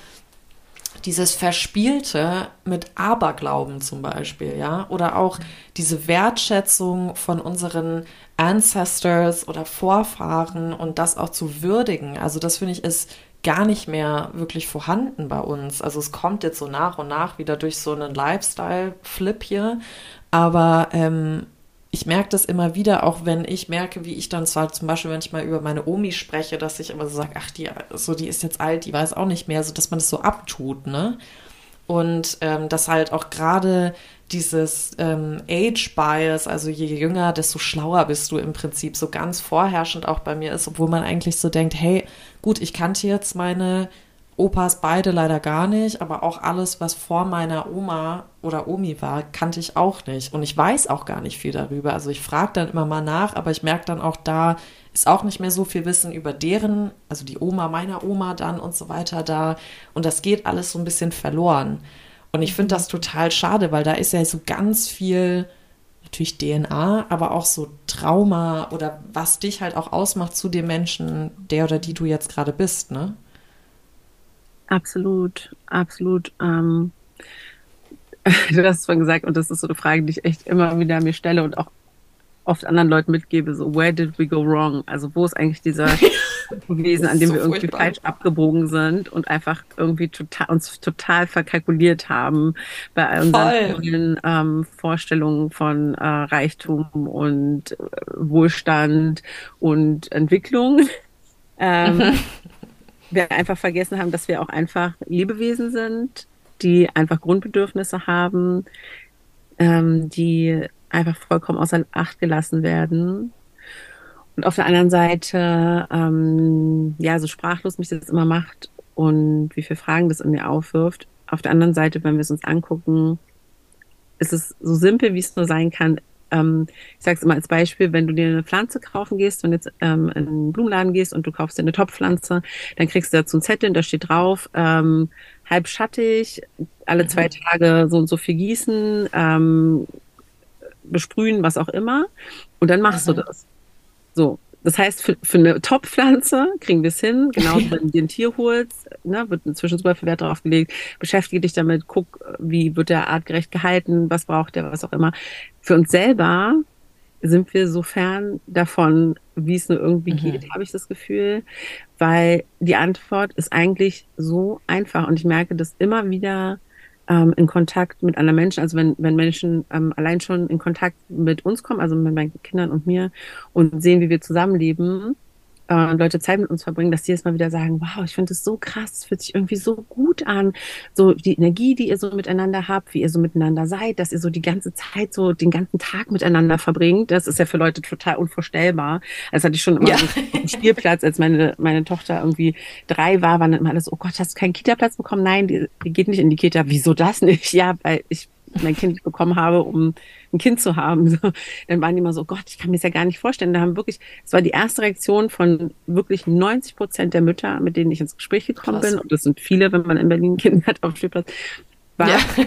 dieses Verspielte mit Aberglauben zum Beispiel, ja, oder auch diese Wertschätzung von unseren Ancestors oder Vorfahren und das auch zu würdigen. Also das finde ich ist gar nicht mehr wirklich vorhanden bei uns. Also es kommt jetzt so nach und nach wieder durch so einen Lifestyle-Flip hier, aber ähm, ich merke das immer wieder, auch wenn ich merke, wie ich dann zwar zum Beispiel, wenn ich mal über meine Omi spreche, dass ich immer so sage, ach, die, so, die ist jetzt alt, die weiß auch nicht mehr, so dass man das so abtut, ne? Und ähm, dass halt auch gerade dieses ähm, Age Bias, also je jünger, desto schlauer bist du im Prinzip, so ganz vorherrschend auch bei mir ist, obwohl man eigentlich so denkt, hey, gut, ich kannte jetzt meine Opas beide leider gar nicht, aber auch alles, was vor meiner Oma oder Omi war, kannte ich auch nicht. Und ich weiß auch gar nicht viel darüber. Also ich frage dann immer mal nach, aber ich merke dann auch, da ist auch nicht mehr so viel Wissen über deren, also die Oma meiner Oma dann und so weiter da. Und das geht alles so ein bisschen verloren. Und ich finde das total schade, weil da ist ja so ganz viel, natürlich DNA, aber auch so Trauma oder was dich halt auch ausmacht zu dem Menschen, der oder die du jetzt gerade bist, ne?
Absolut, absolut. Ähm, <laughs> du hast es vorhin gesagt, und das ist so eine Frage, die ich echt immer wieder mir stelle und auch oft anderen Leuten mitgebe, so, where did we go wrong? Also, wo ist eigentlich dieser <laughs> gewesen, an dem so wir irgendwie furchtbar. falsch abgebogen sind und einfach irgendwie total, uns total verkalkuliert haben bei unseren ähm, Vorstellungen von äh, Reichtum und äh, Wohlstand und Entwicklung. <laughs> Ähm, mhm wir einfach vergessen haben, dass wir auch einfach Lebewesen sind, die einfach Grundbedürfnisse haben, ähm, die einfach vollkommen außer Acht gelassen werden. Und auf der anderen Seite, ähm, ja, so sprachlos mich das immer macht und wie viele Fragen das in mir aufwirft. Auf der anderen Seite, wenn wir es uns angucken, ist es so simpel, wie es nur sein kann, ähm, ich sage es immer als Beispiel, wenn du dir eine Pflanze kaufen gehst, wenn du jetzt ähm, in einen Blumenladen gehst und du kaufst dir eine Topfpflanze, dann kriegst du dazu ein Zettel, da steht drauf, ähm, halb schattig, alle mhm. zwei Tage so und so viel gießen, ähm, besprühen, was auch immer. Und dann machst mhm. du das. So, das heißt, für, für eine Top-Pflanze kriegen wir es hin, genau <laughs> wenn du dir ein Tier holst, ne, wird inzwischen super viel Wert darauf gelegt, beschäftige dich damit, guck, wie wird der artgerecht gehalten, was braucht der, was auch immer. Für uns selber sind wir so fern davon, wie es nur irgendwie mhm. geht, habe ich das Gefühl, weil die Antwort ist eigentlich so einfach. Und ich merke das immer wieder ähm, in Kontakt mit anderen Menschen. Also wenn, wenn Menschen ähm, allein schon in Kontakt mit uns kommen, also mit meinen Kindern und mir und sehen, wie wir zusammenleben, äh, Leute Zeit mit uns verbringen, dass die jetzt mal wieder sagen, wow, ich finde es so krass, es fühlt sich irgendwie so gut an. So die Energie, die ihr so miteinander habt, wie ihr so miteinander seid, dass ihr so die ganze Zeit so den ganzen Tag miteinander verbringt, das ist ja für Leute total unvorstellbar. Das hatte ich schon immer ja. so einen Spielplatz, als meine, meine Tochter irgendwie drei war, waren dann immer alles, oh Gott, hast du keinen Kita-Platz bekommen? Nein, die, die geht nicht in die Kita. Wieso das nicht? Ja, weil ich mein Kind bekommen habe, um ein Kind zu haben. <laughs> So, dann waren die immer so, Gott, ich kann mir das ja gar nicht vorstellen. Da haben wirklich, es war die erste Reaktion von wirklich 90 Prozent der Mütter, mit denen ich ins Gespräch gekommen krass. bin, und das sind viele, wenn man in Berlin <laughs> ein Kind hat auf dem Spielplatz, war, ja. <laughs>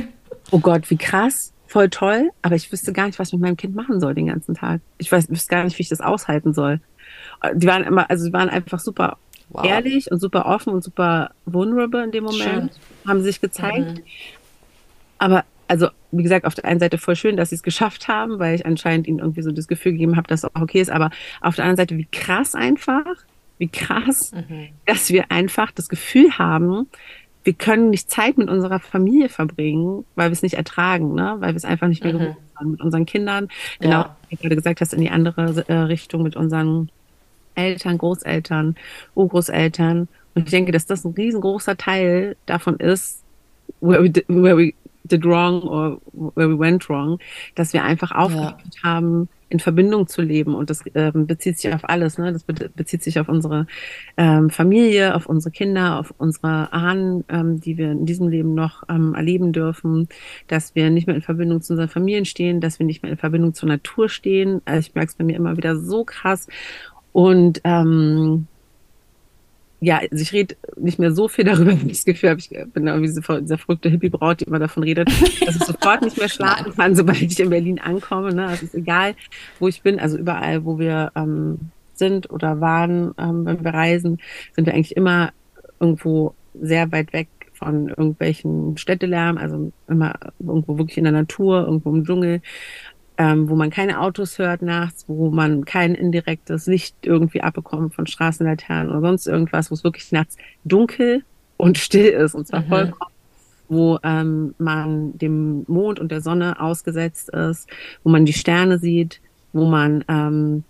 oh Gott, wie krass, voll toll, aber ich wüsste gar nicht, was ich mit meinem Kind machen soll den ganzen Tag. Ich weiß, wüsste gar nicht, wie ich das aushalten soll. Die waren immer, also die waren einfach super wow. ehrlich und super offen und super vulnerable in dem Moment, Schön. haben sich gezeigt. Mhm. Aber also wie gesagt, auf der einen Seite voll schön, dass sie es geschafft haben, weil ich anscheinend ihnen irgendwie so das Gefühl gegeben habe, dass es auch okay ist. Aber auf der anderen Seite, wie krass einfach, wie krass, mhm. dass wir einfach das Gefühl haben, wir können nicht Zeit mit unserer Familie verbringen, weil wir es nicht ertragen, ne? weil wir es einfach nicht mehr mhm. gewohnt sind mit unseren Kindern. Genau, ja. wie du gerade gesagt hast, in die andere äh, Richtung mit unseren Eltern, Großeltern, Urgroßeltern. Und ich denke, dass das ein riesengroßer Teil davon ist, where we, where we did wrong or where we went wrong, dass wir einfach aufgehört ja. haben, in Verbindung zu leben. Und das ähm, bezieht sich auf alles. Ne? Das be bezieht sich auf unsere ähm, Familie, auf unsere Kinder, auf unsere Ahnen, ähm, die wir in diesem Leben noch ähm, erleben dürfen, dass wir nicht mehr in Verbindung zu unseren Familien stehen, dass wir nicht mehr in Verbindung zur Natur stehen. Also ich merke es bei mir immer wieder so krass. Und ähm, ja, also ich rede nicht mehr so viel darüber, <laughs> wie ich das Gefühl habe, ich bin da irgendwie diese, diese verrückte Hippie-Braut, die immer davon redet, dass ich sofort nicht mehr <laughs> schlafen kann, sobald ich in Berlin ankomme. Ne? Es ist egal, wo ich bin, also überall, wo wir ähm, sind oder waren, ähm, wenn wir reisen, sind wir eigentlich immer irgendwo sehr weit weg von irgendwelchen Städtelärm, also immer irgendwo wirklich in der Natur, irgendwo im Dschungel, ähm, wo man keine Autos hört nachts, wo man kein indirektes Licht irgendwie abbekommt von Straßenlaternen oder sonst irgendwas, wo es wirklich nachts dunkel und still ist und zwar mhm. vollkommen wo ähm, man dem Mond und der Sonne ausgesetzt ist, wo man die Sterne sieht, wo man ähm,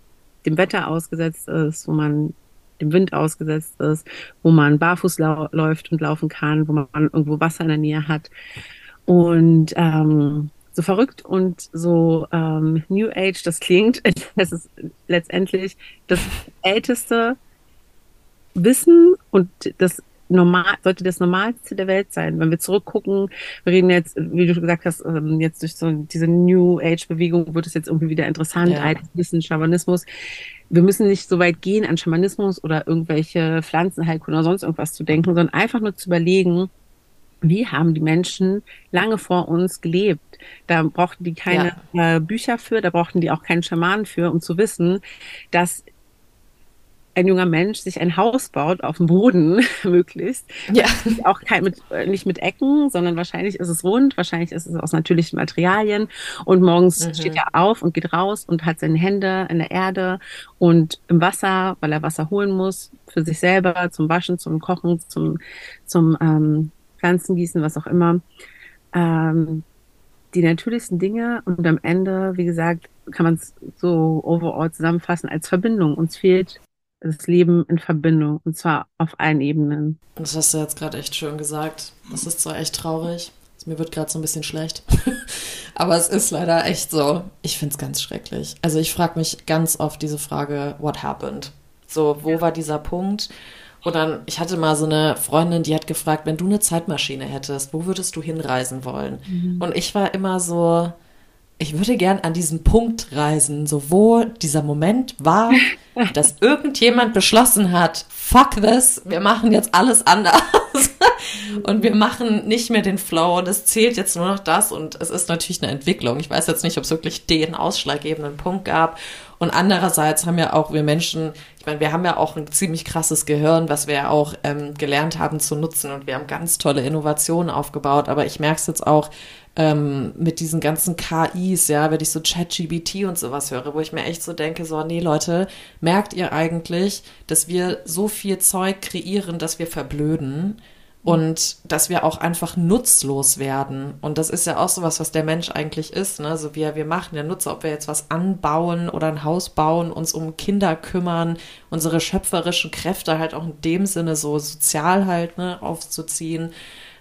dem Wetter ausgesetzt ist, wo man dem Wind ausgesetzt ist, wo man barfuß läuft und laufen kann, wo man irgendwo Wasser in der Nähe hat. Und ähm, so verrückt und so ähm, New Age das klingt, <laughs> es ist letztendlich das älteste Wissen und das normal, sollte das Normalste der Welt sein. Wenn wir zurückgucken, wir reden jetzt, wie du gesagt hast, ähm, jetzt durch so diese New Age Bewegung wird es jetzt irgendwie wieder interessant, ja. altes Wissen, Schamanismus. Wir müssen nicht so weit gehen an Schamanismus oder irgendwelche Pflanzenheilkunde oder sonst irgendwas zu denken, sondern einfach nur zu überlegen, wie haben die Menschen lange vor uns gelebt? Da brauchten die keine ja. äh, Bücher für, da brauchten die auch keinen Schaman für, um zu wissen, dass ein junger Mensch sich ein Haus baut auf dem Boden <laughs> möglichst. Ja. Auch kein, mit, äh, nicht mit Ecken, sondern wahrscheinlich ist es rund, wahrscheinlich ist es aus natürlichen Materialien und morgens mhm. steht er auf und geht raus und hat seine Hände in der Erde und im Wasser, weil er Wasser holen muss für sich selber, zum Waschen, zum Kochen, zum, zum ähm, Pflanzengießen, was auch immer. Ähm, die natürlichsten Dinge und am Ende, wie gesagt, kann man es so overall zusammenfassen als Verbindung. Uns fehlt das Leben in Verbindung und zwar auf allen Ebenen.
Das hast du jetzt gerade echt schön gesagt. Das ist zwar echt traurig. Mir wird gerade so ein bisschen schlecht. <laughs> Aber es ist leider echt so. Ich finde es ganz schrecklich. Also ich frage mich ganz oft diese Frage, what happened? So, wo ja. war dieser Punkt? Und dann, ich hatte mal so eine Freundin, die hat gefragt, wenn du eine Zeitmaschine hättest, wo würdest du hinreisen wollen? Mhm. Und ich war immer so, ich würde gern an diesen Punkt reisen, so wo dieser Moment war, <laughs> dass irgendjemand beschlossen hat, fuck this, wir machen jetzt alles anders. <laughs> und wir machen nicht mehr den Flow und es zählt jetzt nur noch das und es ist natürlich eine Entwicklung. Ich weiß jetzt nicht, ob es wirklich den ausschlaggebenden Punkt gab. Und andererseits haben ja auch wir Menschen, meine, wir haben ja auch ein ziemlich krasses Gehirn, was wir ja auch ähm, gelernt haben zu nutzen und wir haben ganz tolle Innovationen aufgebaut. Aber ich merke es jetzt auch, ähm, mit diesen ganzen KIs, ja, wenn ich so ChatGBT und sowas höre, wo ich mir echt so denke, so, nee, Leute, merkt ihr eigentlich, dass wir so viel Zeug kreieren, dass wir verblöden? Und dass wir auch einfach nutzlos werden. Und das ist ja auch sowas, was der Mensch eigentlich ist. Ne? Also wir, wir machen ja Nutzer, ob wir jetzt was anbauen oder ein Haus bauen, uns um Kinder kümmern, unsere schöpferischen Kräfte halt auch in dem Sinne so sozial halt ne, aufzuziehen.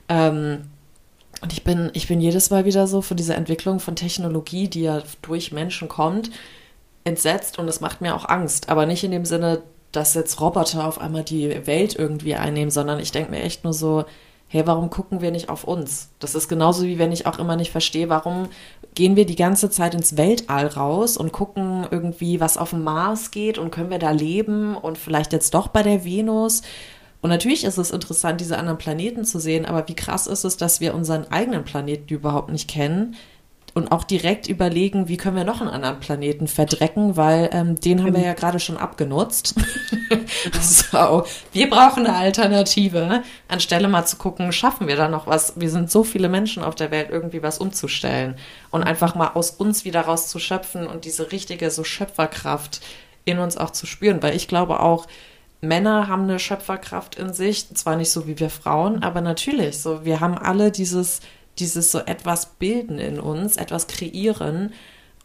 Ähm, und ich bin, ich bin jedes Mal wieder so von dieser Entwicklung von Technologie, die ja durch Menschen kommt, entsetzt und es macht mir auch Angst. Aber nicht in dem Sinne, dass jetzt Roboter auf einmal die Welt irgendwie einnehmen, sondern ich denke mir echt nur so, hey, warum gucken wir nicht auf uns? Das ist genauso wie wenn ich auch immer nicht verstehe, warum gehen wir die ganze Zeit ins Weltall raus und gucken irgendwie, was auf dem Mars geht und können wir da leben und vielleicht jetzt doch bei der Venus. Und natürlich ist es interessant, diese anderen Planeten zu sehen, aber wie krass ist es, dass wir unseren eigenen Planeten überhaupt nicht kennen und auch direkt überlegen, wie können wir noch einen anderen Planeten verdrecken, weil ähm, den haben wir ja gerade schon abgenutzt. <laughs> so, wir brauchen eine Alternative, anstelle mal zu gucken, schaffen wir da noch was? Wir sind so viele Menschen auf der Welt, irgendwie was umzustellen und einfach mal aus uns wieder rauszuschöpfen und diese richtige so Schöpferkraft in uns auch zu spüren, weil ich glaube auch, Männer haben eine Schöpferkraft in sich, zwar nicht so wie wir Frauen, aber natürlich, so wir haben alle dieses, dieses so etwas bilden in uns, etwas kreieren.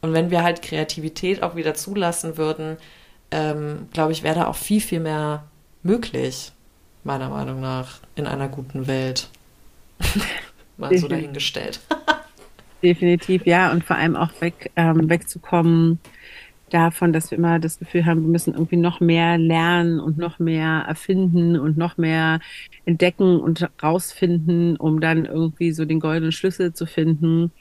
Und wenn wir halt Kreativität auch wieder zulassen würden, ähm, glaube ich, wäre da auch viel, viel mehr möglich, meiner Meinung nach, in einer guten Welt. <laughs> Mal so dahingestellt. <laughs>
Definitiv, ja. Und vor allem auch weg, ähm, wegzukommen davon, dass wir immer das Gefühl haben, wir müssen irgendwie noch mehr lernen und noch mehr erfinden und noch mehr entdecken und rausfinden, um dann irgendwie so den goldenen Schlüssel zu finden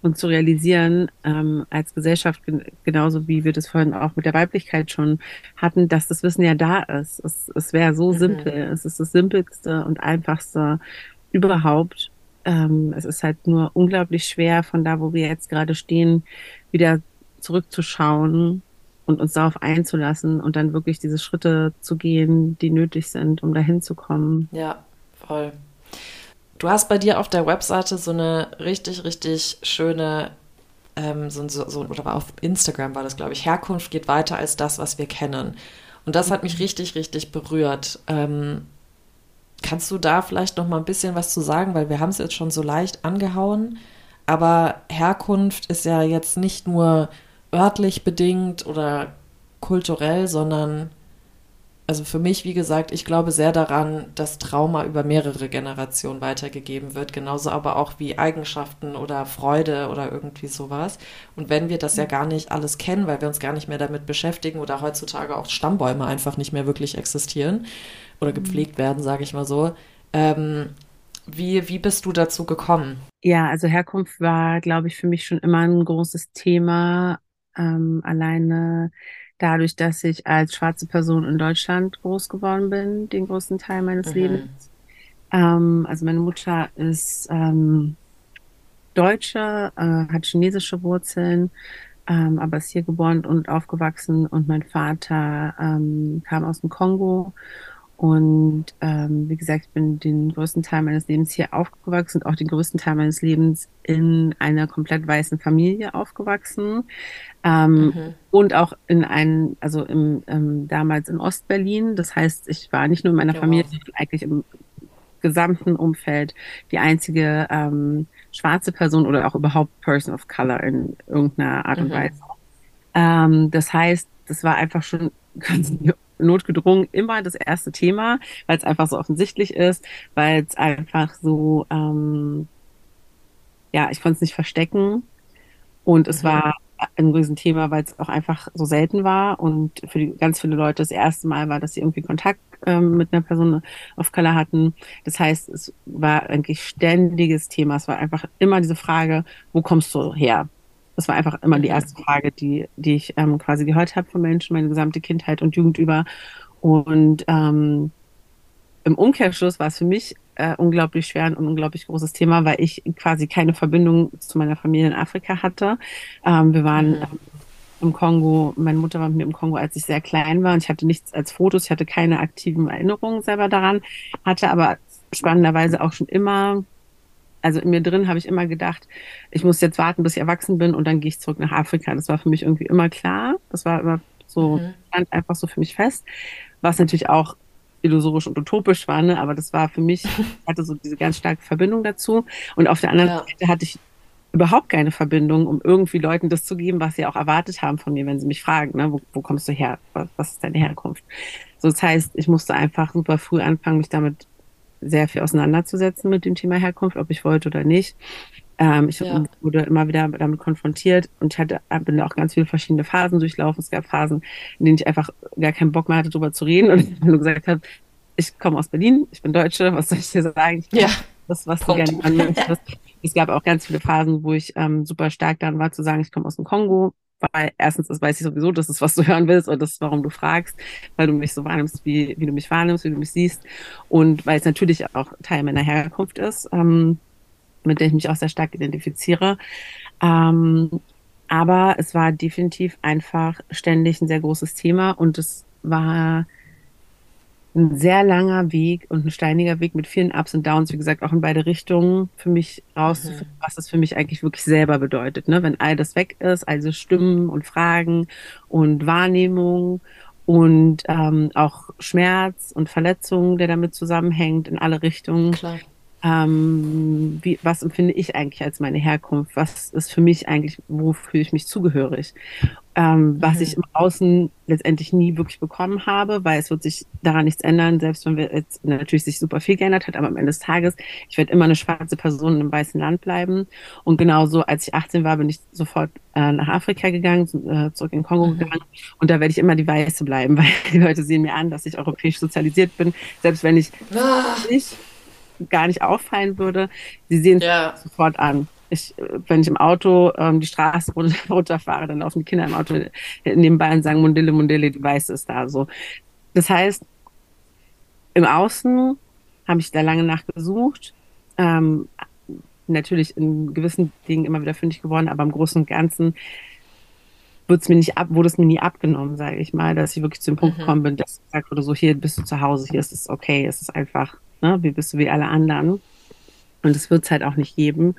und zu realisieren, ähm, als Gesellschaft, genauso wie wir das vorhin auch mit der Weiblichkeit schon hatten, dass das Wissen ja da ist. Es, es wäre so mhm. simpel. Es ist das simpelste und einfachste überhaupt. Ähm, es ist halt nur unglaublich schwer, von da, wo wir jetzt gerade stehen, wieder zurückzuschauen und uns darauf einzulassen und dann wirklich diese Schritte zu gehen, die nötig sind, um dahin zu kommen.
Ja, voll. Du hast bei dir auf der Webseite so eine richtig, richtig schöne, ähm, so, so, oder auf Instagram war das, glaube ich, Herkunft geht weiter als das, was wir kennen. Und das hat mich richtig, richtig berührt. Ähm, kannst du da vielleicht noch mal ein bisschen was zu sagen, weil wir haben es jetzt schon so leicht angehauen, aber Herkunft ist ja jetzt nicht nur örtlich bedingt oder kulturell, sondern also für mich, wie gesagt, ich glaube sehr daran, dass Trauma über mehrere Generationen weitergegeben wird, genauso aber auch wie Eigenschaften oder Freude oder irgendwie sowas. Und wenn wir das ja gar nicht alles kennen, weil wir uns gar nicht mehr damit beschäftigen oder heutzutage auch Stammbäume einfach nicht mehr wirklich existieren oder mhm. gepflegt werden, sage ich mal so, ähm, wie, wie bist du dazu gekommen?
Ja, also Herkunft war, glaube ich, für mich schon immer ein großes Thema. Ähm, alleine dadurch, dass ich als schwarze Person in Deutschland groß geworden bin, den größten Teil meines mhm. Lebens. Ähm, also meine Mutter ist ähm, Deutsche, äh, hat chinesische Wurzeln, ähm, aber ist hier geboren und aufgewachsen und mein Vater ähm, kam aus dem Kongo und ähm, wie gesagt, ich bin den größten Teil meines Lebens hier aufgewachsen und auch den größten Teil meines Lebens in einer komplett weißen Familie aufgewachsen. Ähm, mhm. Und auch in einem, also im, ähm, damals in Ostberlin. Das heißt, ich war nicht nur in meiner ja, Familie, sondern eigentlich im gesamten Umfeld die einzige ähm, schwarze Person oder auch überhaupt Person of Color in irgendeiner Art und mhm. Weise. Ähm, das heißt, das war einfach schon <laughs> ganz notgedrungen immer das erste Thema, weil es einfach so offensichtlich ist, weil es einfach so, ähm, ja, ich konnte es nicht verstecken. Und es mhm. war ein Riesenthema, weil es auch einfach so selten war und für die, ganz viele Leute das erste Mal war, dass sie irgendwie Kontakt ähm, mit einer Person of Color hatten. Das heißt, es war eigentlich ständiges Thema. Es war einfach immer diese Frage, wo kommst du her? Das war einfach immer die erste Frage, die, die ich ähm, quasi gehört habe von Menschen, meine gesamte Kindheit und Jugend über. Und ähm, im Umkehrschluss war es für mich äh, unglaublich schwer und ein unglaublich großes Thema, weil ich quasi keine Verbindung zu meiner Familie in Afrika hatte. Ähm, wir waren mhm. ähm, im Kongo, meine Mutter war mit mir im Kongo, als ich sehr klein war und ich hatte nichts als Fotos, ich hatte keine aktiven Erinnerungen selber daran, hatte aber spannenderweise auch schon immer also in mir drin habe ich immer gedacht, ich muss jetzt warten, bis ich erwachsen bin und dann gehe ich zurück nach Afrika. Das war für mich irgendwie immer klar. Das war immer so, mhm. stand einfach so für mich fest. Was natürlich auch illusorisch und utopisch war, ne? aber das war für mich, <laughs> hatte so diese ganz starke Verbindung dazu. Und auf der anderen ja. Seite hatte ich überhaupt keine Verbindung, um irgendwie Leuten das zu geben, was sie auch erwartet haben von mir, wenn sie mich fragen, ne? wo, wo kommst du her? Was, was ist deine Herkunft? So, das heißt, ich musste einfach super früh anfangen, mich damit sehr viel auseinanderzusetzen mit dem Thema Herkunft, ob ich wollte oder nicht. Ähm, ich ja. wurde immer wieder damit konfrontiert und ich hatte, bin auch ganz viele verschiedene Phasen durchlaufen. Es gab Phasen, in denen ich einfach gar keinen Bock mehr hatte, darüber zu reden und nur gesagt habe, ich komme aus Berlin, ich bin Deutsche, was soll ich dir sagen? Ich
ja.
Das, was Punkt. du gerne möchtest. <laughs> es gab auch ganz viele Phasen, wo ich ähm, super stark daran war, zu sagen, ich komme aus dem Kongo, weil erstens das weiß ich sowieso, das ist, was du hören willst und das ist, warum du fragst, weil du mich so wahrnimmst, wie, wie du mich wahrnimmst, wie du mich siehst und weil es natürlich auch Teil meiner Herkunft ist, ähm, mit der ich mich auch sehr stark identifiziere. Ähm, aber es war definitiv einfach ständig ein sehr großes Thema und es war ein sehr langer Weg und ein steiniger Weg mit vielen Ups und Downs, wie gesagt, auch in beide Richtungen, für mich rauszufinden, mhm. was das für mich eigentlich wirklich selber bedeutet. Ne? Wenn all das weg ist, also Stimmen und Fragen und Wahrnehmung und ähm, auch Schmerz und Verletzung, der damit zusammenhängt, in alle Richtungen. Klar ähm, wie, was empfinde ich eigentlich als meine Herkunft? Was ist für mich eigentlich, wo fühle ich mich zugehörig? Ähm, was mhm. ich im Außen letztendlich nie wirklich bekommen habe, weil es wird sich daran nichts ändern, selbst wenn wir jetzt natürlich sich super viel geändert hat, aber am Ende des Tages, ich werde immer eine schwarze Person in einem weißen Land bleiben. Und genauso, als ich 18 war, bin ich sofort äh, nach Afrika gegangen, äh, zurück in Kongo mhm. gegangen. Und da werde ich immer die Weiße bleiben, <laughs> weil die Leute sehen mir an, dass ich europäisch sozialisiert bin, selbst wenn ich ah. nicht gar nicht auffallen würde. Sie sehen es ja. sofort an. Ich, wenn ich im Auto ähm, die Straße <laughs> runterfahre, dann laufen die Kinder im Auto nebenbei und sagen Mundille, Mundille, die Weiße ist da. So. Das heißt, im Außen habe ich da lange nachgesucht. Ähm, natürlich in gewissen Dingen immer wieder fündig geworden, aber im Großen und Ganzen wurde es mir nicht ab, wurde es mir nie abgenommen, sage ich mal, dass ich wirklich zu dem Punkt mhm. gekommen bin, dass gesagt wurde, so hier bist du zu Hause, hier ist es okay, es ist einfach, ne, wie bist du wie alle anderen. Und es wird es halt auch nicht geben.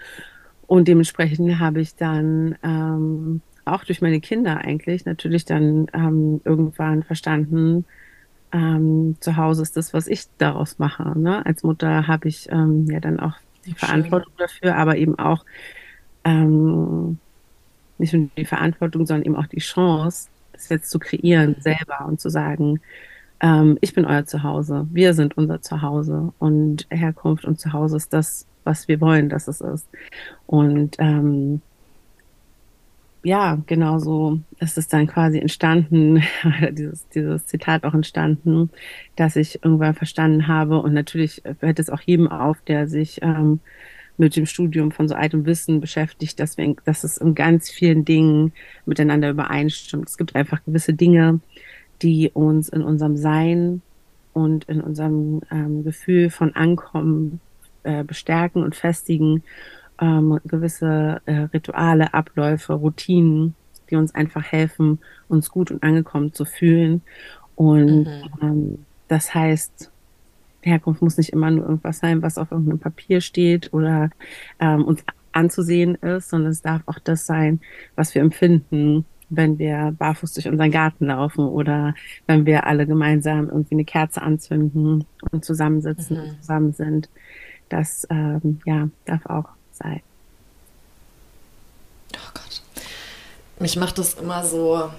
Und dementsprechend habe ich dann ähm, auch durch meine Kinder eigentlich natürlich dann ähm, irgendwann verstanden, ähm, zu Hause ist das, was ich daraus mache. Ne? Als Mutter habe ich ähm, ja dann auch die Verantwortung Schön. dafür, aber eben auch ähm, nicht nur die Verantwortung, sondern eben auch die Chance, es jetzt zu kreieren selber und zu sagen, ähm, ich bin euer Zuhause, wir sind unser Zuhause und Herkunft und Zuhause ist das, was wir wollen, dass es ist. Und ähm, ja, genau so ist es dann quasi entstanden, <laughs> dieses, dieses Zitat auch entstanden, dass ich irgendwann verstanden habe und natürlich hört es auch jedem auf, der sich ähm, mit dem Studium von so altem Wissen beschäftigt, dass, wir, dass es in ganz vielen Dingen miteinander übereinstimmt. Es gibt einfach gewisse Dinge, die uns in unserem Sein und in unserem ähm, Gefühl von Ankommen äh, bestärken und festigen ähm, gewisse äh, Rituale, Abläufe, Routinen, die uns einfach helfen, uns gut und angekommen zu fühlen. Und mhm. ähm, das heißt, Herkunft muss nicht immer nur irgendwas sein, was auf irgendeinem Papier steht oder ähm, uns anzusehen ist, sondern es darf auch das sein, was wir empfinden, wenn wir barfuß durch unseren Garten laufen oder wenn wir alle gemeinsam irgendwie eine Kerze anzünden und zusammensitzen mhm. und zusammen sind. Das ähm, ja, darf auch sein.
Oh Gott. Mich macht das immer so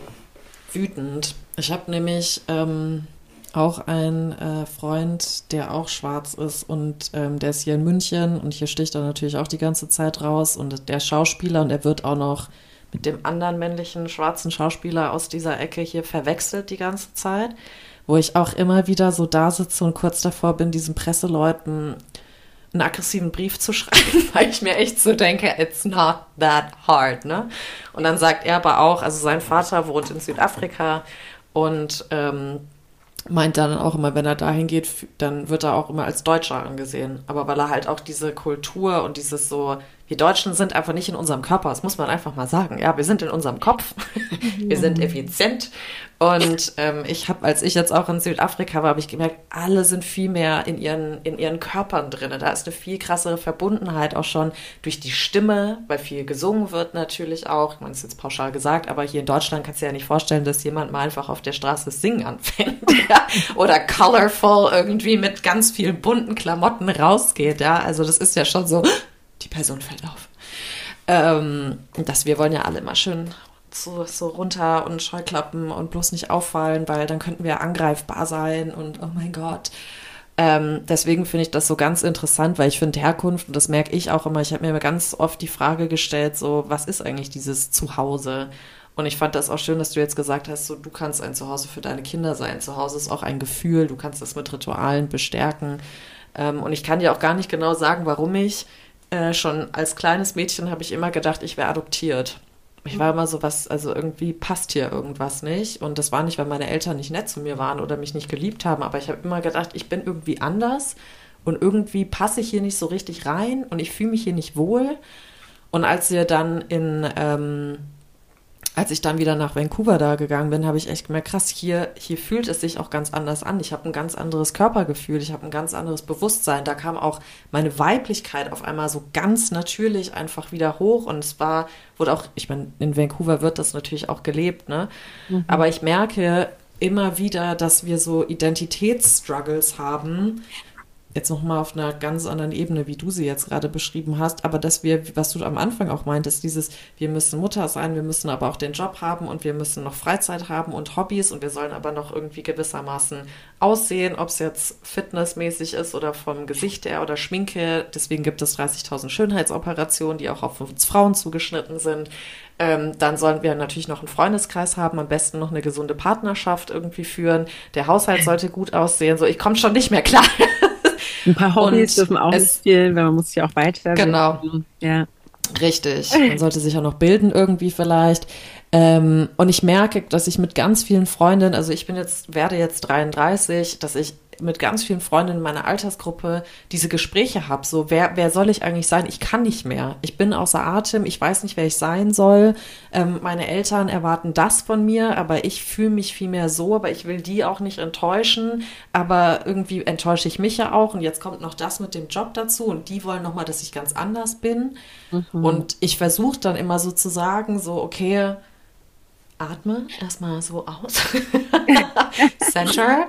wütend. Ich habe nämlich ähm, auch einen äh, Freund, der auch schwarz ist und ähm, der ist hier in München und hier sticht er natürlich auch die ganze Zeit raus und der Schauspieler und er wird auch noch mit dem anderen männlichen schwarzen Schauspieler aus dieser Ecke hier verwechselt die ganze Zeit, wo ich auch immer wieder so da sitze und kurz davor bin, diesen Presseleuten einen aggressiven Brief zu schreiben, <laughs> weil ich mir echt so denke, it's not that hard, ne? Und dann sagt er aber auch, also sein Vater wohnt in Südafrika und ähm, meint dann auch immer, wenn er dahin geht, dann wird er auch immer als Deutscher angesehen. Aber weil er halt auch diese Kultur und dieses so, wir Deutschen sind einfach nicht in unserem Körper, das muss man einfach mal sagen. Ja, wir sind in unserem Kopf, <laughs> wir sind effizient. Und ähm, ich habe, als ich jetzt auch in Südafrika war, habe ich gemerkt, alle sind viel mehr in ihren, in ihren Körpern drin. Da ist eine viel krassere Verbundenheit auch schon durch die Stimme, weil viel gesungen wird natürlich auch. Das ist jetzt pauschal gesagt, aber hier in Deutschland kannst du ja nicht vorstellen, dass jemand mal einfach auf der Straße singen anfängt. <laughs> ja? Oder colorful irgendwie mit ganz vielen bunten Klamotten rausgeht. Ja, also das ist ja schon so, die Person fällt auf. Ähm, dass wir wollen ja alle immer schön so, so runter und Scheuklappen und bloß nicht auffallen, weil dann könnten wir angreifbar sein und oh mein Gott. Ähm, deswegen finde ich das so ganz interessant, weil ich finde Herkunft, und das merke ich auch immer, ich habe mir ganz oft die Frage gestellt, so, was ist eigentlich dieses Zuhause? Und ich fand das auch schön, dass du jetzt gesagt hast, so, du kannst ein Zuhause für deine Kinder sein. Zuhause ist auch ein Gefühl, du kannst das mit Ritualen bestärken. Ähm, und ich kann dir auch gar nicht genau sagen, warum ich äh, schon als kleines Mädchen habe ich immer gedacht, ich wäre adoptiert. Ich war immer so was, also irgendwie passt hier irgendwas nicht. Und das war nicht, weil meine Eltern nicht nett zu mir waren oder mich nicht geliebt haben, aber ich habe immer gedacht, ich bin irgendwie anders und irgendwie passe ich hier nicht so richtig rein und ich fühle mich hier nicht wohl. Und als wir dann in ähm, als ich dann wieder nach Vancouver da gegangen bin, habe ich echt gemerkt, krass, hier, hier fühlt es sich auch ganz anders an. Ich habe ein ganz anderes Körpergefühl, ich habe ein ganz anderes Bewusstsein. Da kam auch meine Weiblichkeit auf einmal so ganz natürlich einfach wieder hoch. Und es war, wurde auch, ich meine, in Vancouver wird das natürlich auch gelebt, ne? Mhm. Aber ich merke immer wieder, dass wir so Identitätsstruggles haben, jetzt nochmal auf einer ganz anderen Ebene, wie du sie jetzt gerade beschrieben hast, aber dass wir, was du am Anfang auch meintest, dieses, wir müssen Mutter sein, wir müssen aber auch den Job haben und wir müssen noch Freizeit haben und Hobbys und wir sollen aber noch irgendwie gewissermaßen aussehen, ob es jetzt fitnessmäßig ist oder vom Gesicht her oder Schminke. Deswegen gibt es 30.000 Schönheitsoperationen, die auch auf uns Frauen zugeschnitten sind. Ähm, dann sollen wir natürlich noch einen Freundeskreis haben, am besten noch eine gesunde Partnerschaft irgendwie führen. Der Haushalt sollte gut aussehen. So, ich komme schon nicht mehr klar. <laughs>
Ein paar Hobbys und dürfen auch nicht fehlen, weil man muss sich auch weiter.
Genau. Ja. Richtig. <laughs> Man sollte sich auch noch bilden irgendwie vielleicht. Ähm, und ich merke, dass ich mit ganz vielen Freundinnen, also ich bin jetzt, werde jetzt 33, dass ich mit ganz vielen Freundinnen in meiner Altersgruppe diese Gespräche habe. So, wer, wer soll ich eigentlich sein? Ich kann nicht mehr. Ich bin außer Atem. Ich weiß nicht, wer ich sein soll. Ähm, meine Eltern erwarten das von mir, aber ich fühle mich viel mehr so, aber ich will die auch nicht enttäuschen. Aber irgendwie enttäusche ich mich ja auch. Und jetzt kommt noch das mit dem Job dazu. Und die wollen nochmal, dass ich ganz anders bin. Mhm. Und ich versuche dann immer so zu sagen, so, okay, atme erstmal so aus. <laughs> Center.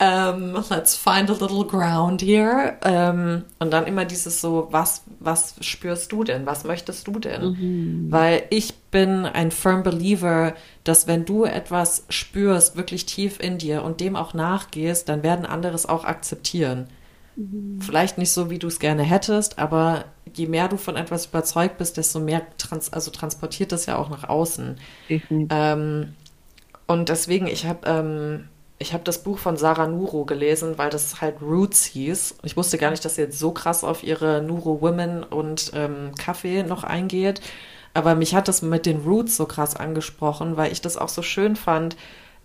Um, ähm, let's find a little ground here. Um, ähm, und dann immer dieses so, was, was spürst du denn? Was möchtest du denn? Mhm. Weil ich bin ein firm believer, dass wenn du etwas spürst, wirklich tief in dir und dem auch nachgehst, dann werden andere es auch akzeptieren. Mhm. Vielleicht nicht so, wie du es gerne hättest, aber je mehr du von etwas überzeugt bist, desto mehr trans also transportiert das ja auch nach außen. Ähm, und deswegen, ich habe ähm, ich habe das Buch von Sarah Nuro gelesen, weil das halt Roots hieß. Ich wusste gar nicht, dass sie jetzt so krass auf ihre Nuro Women und ähm, Kaffee noch eingeht. Aber mich hat das mit den Roots so krass angesprochen, weil ich das auch so schön fand,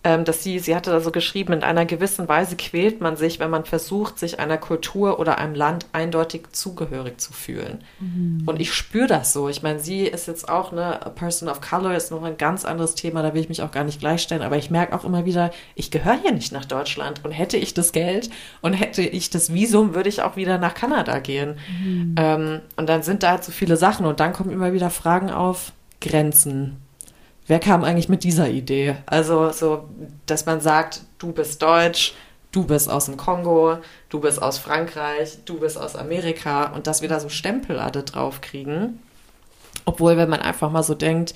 dass sie, sie hatte da so geschrieben, in einer gewissen Weise quält man sich, wenn man versucht, sich einer Kultur oder einem Land eindeutig zugehörig zu fühlen. Mhm. Und ich spüre das so. Ich meine, sie ist jetzt auch eine Person of Color, ist noch ein ganz anderes Thema, da will ich mich auch gar nicht gleichstellen, aber ich merke auch immer wieder, ich gehöre hier nicht nach Deutschland und hätte ich das Geld und hätte ich das Visum, würde ich auch wieder nach Kanada gehen. Mhm. Ähm, und dann sind da halt so viele Sachen und dann kommen immer wieder Fragen auf, Grenzen, wer kam eigentlich mit dieser Idee? Also so, dass man sagt, du bist deutsch, du bist aus dem Kongo, du bist aus Frankreich, du bist aus Amerika und dass wir da so Stempel alle drauf kriegen. Obwohl, wenn man einfach mal so denkt,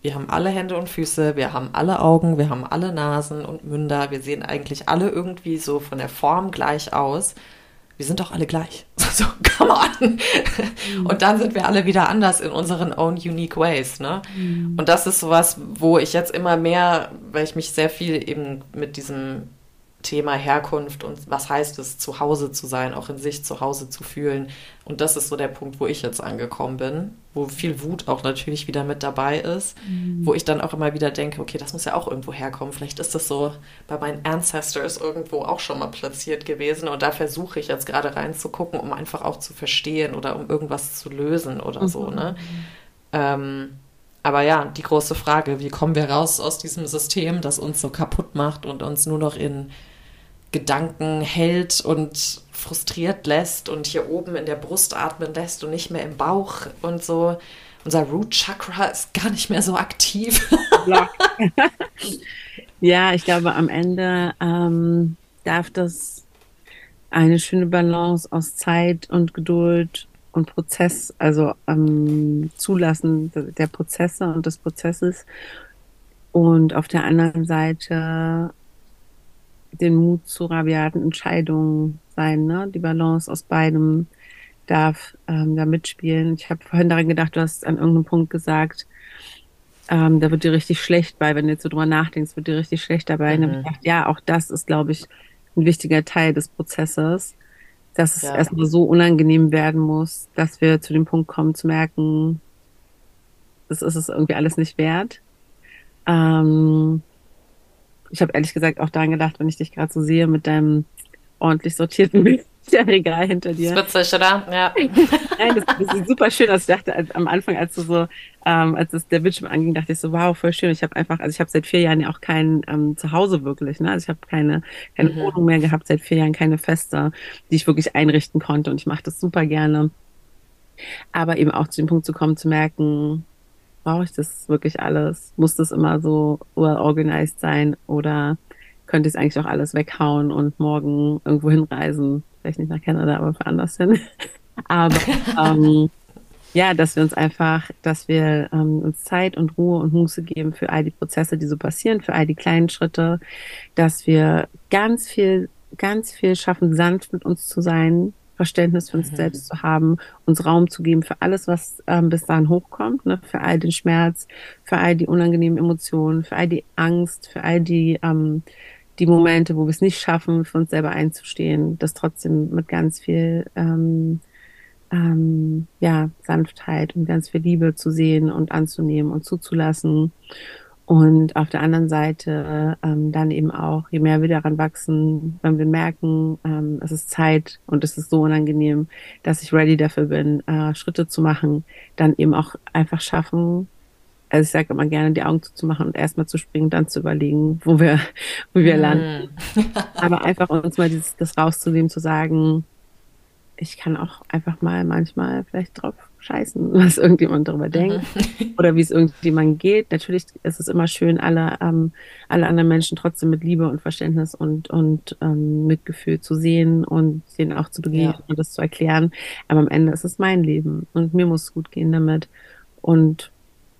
wir haben alle Hände und Füße, wir haben alle Augen, wir haben alle Nasen und Münder, wir sehen eigentlich alle irgendwie so von der Form gleich aus wir sind doch alle gleich. <laughs> So, come on. Mhm. Und dann sind wir alle wieder anders in unseren own unique ways, ne? Mhm. Und das ist sowas, wo ich jetzt immer mehr, weil ich mich sehr viel eben mit diesem Thema Herkunft und was heißt es, zu Hause zu sein, auch in sich zu Hause zu fühlen. Und das ist so der Punkt, wo ich jetzt angekommen bin, wo viel Wut auch natürlich wieder mit dabei ist, mhm. wo ich dann auch immer wieder denke, okay, das muss ja auch irgendwo herkommen. Vielleicht ist das so bei meinen Ancestors irgendwo auch schon mal platziert gewesen. Und da versuche ich jetzt gerade reinzugucken, um einfach auch zu verstehen oder um irgendwas zu lösen oder mhm. so. Ne? Ähm, aber ja, die große Frage, wie kommen wir raus aus diesem System, das uns so kaputt macht und uns nur noch in Gedanken hält und frustriert lässt und hier oben in der Brust atmen lässt und nicht mehr im Bauch und so. Unser Root Chakra ist gar nicht mehr so aktiv.
ja, <laughs> ich glaube, am Ende ähm, darf das eine schöne Balance aus Zeit und Geduld und Prozess, also ähm, Zulassen der Prozesse und des Prozesses und auf der anderen Seite den Mut zu rabiaten Entscheidungen sein. Ne? Die Balance aus beidem darf ähm, da mitspielen. Ich habe vorhin daran gedacht, du hast an irgendeinem Punkt gesagt, ähm, da wird dir richtig schlecht bei, wenn du jetzt so drüber nachdenkst, wird dir richtig schlecht dabei. Mhm. Und ich gedacht, ja, auch das ist, glaube ich, ein wichtiger Teil des Prozesses, dass es ja. erstmal so unangenehm werden muss, dass wir zu dem Punkt kommen zu merken, das ist es irgendwie alles nicht wert. Ähm, ich habe ehrlich gesagt auch daran gedacht, wenn ich dich gerade so sehe mit deinem ordentlich sortierten <laughs> Bücherregal hinter dir.
Das ist witzig, oder? Ja. <laughs>
Nein, das, das ist super schön. Also ich dachte am Anfang, als du so, ähm, als es der Bildschirm anging, dachte ich so, wow, voll schön. Ich habe einfach, also ich habe seit vier Jahren ja auch kein ähm, Zuhause wirklich. Ne? Also ich habe keine, keine mhm. Wohnung mehr gehabt, seit vier Jahren keine Feste, die ich wirklich einrichten konnte. Und ich mache das super gerne. Aber eben auch zu dem Punkt zu kommen, zu merken, brauche ich das wirklich alles? Muss das immer so well organized sein oder könnte ich es eigentlich auch alles weghauen und morgen irgendwo hinreisen? Vielleicht nicht nach Kanada, aber für anders hin. <laughs> aber ähm, ja, dass wir uns einfach, dass wir ähm, uns Zeit und Ruhe und Muße geben für all die Prozesse, die so passieren, für all die kleinen Schritte, dass wir ganz viel, ganz viel schaffen, sanft mit uns zu sein, Verständnis für uns mhm. selbst zu haben, uns Raum zu geben für alles, was ähm, bis dahin hochkommt, ne? für all den Schmerz, für all die unangenehmen Emotionen, für all die Angst, für all die, ähm, die Momente, wo wir es nicht schaffen, für uns selber einzustehen, das trotzdem mit ganz viel ähm, ähm, ja, Sanftheit und ganz viel Liebe zu sehen und anzunehmen und zuzulassen. Und auf der anderen Seite ähm, dann eben auch, je mehr wir daran wachsen, wenn wir merken, ähm, es ist Zeit und es ist so unangenehm, dass ich ready dafür bin, äh, Schritte zu machen, dann eben auch einfach schaffen, also ich sage immer gerne, die Augen zuzumachen und erstmal zu springen, dann zu überlegen, wo wir, wo wir mm. landen. Aber einfach uns mal dieses, das rauszunehmen, zu sagen, ich kann auch einfach mal manchmal vielleicht drauf scheißen, <laughs> was irgendjemand darüber denkt oder wie es irgendjemand geht. Natürlich ist es immer schön, alle, ähm, alle anderen Menschen trotzdem mit Liebe und Verständnis und, und ähm, Mitgefühl zu sehen und denen auch zu begegnen ja. und das zu erklären. Aber am Ende ist es mein Leben und mir muss es gut gehen damit. Und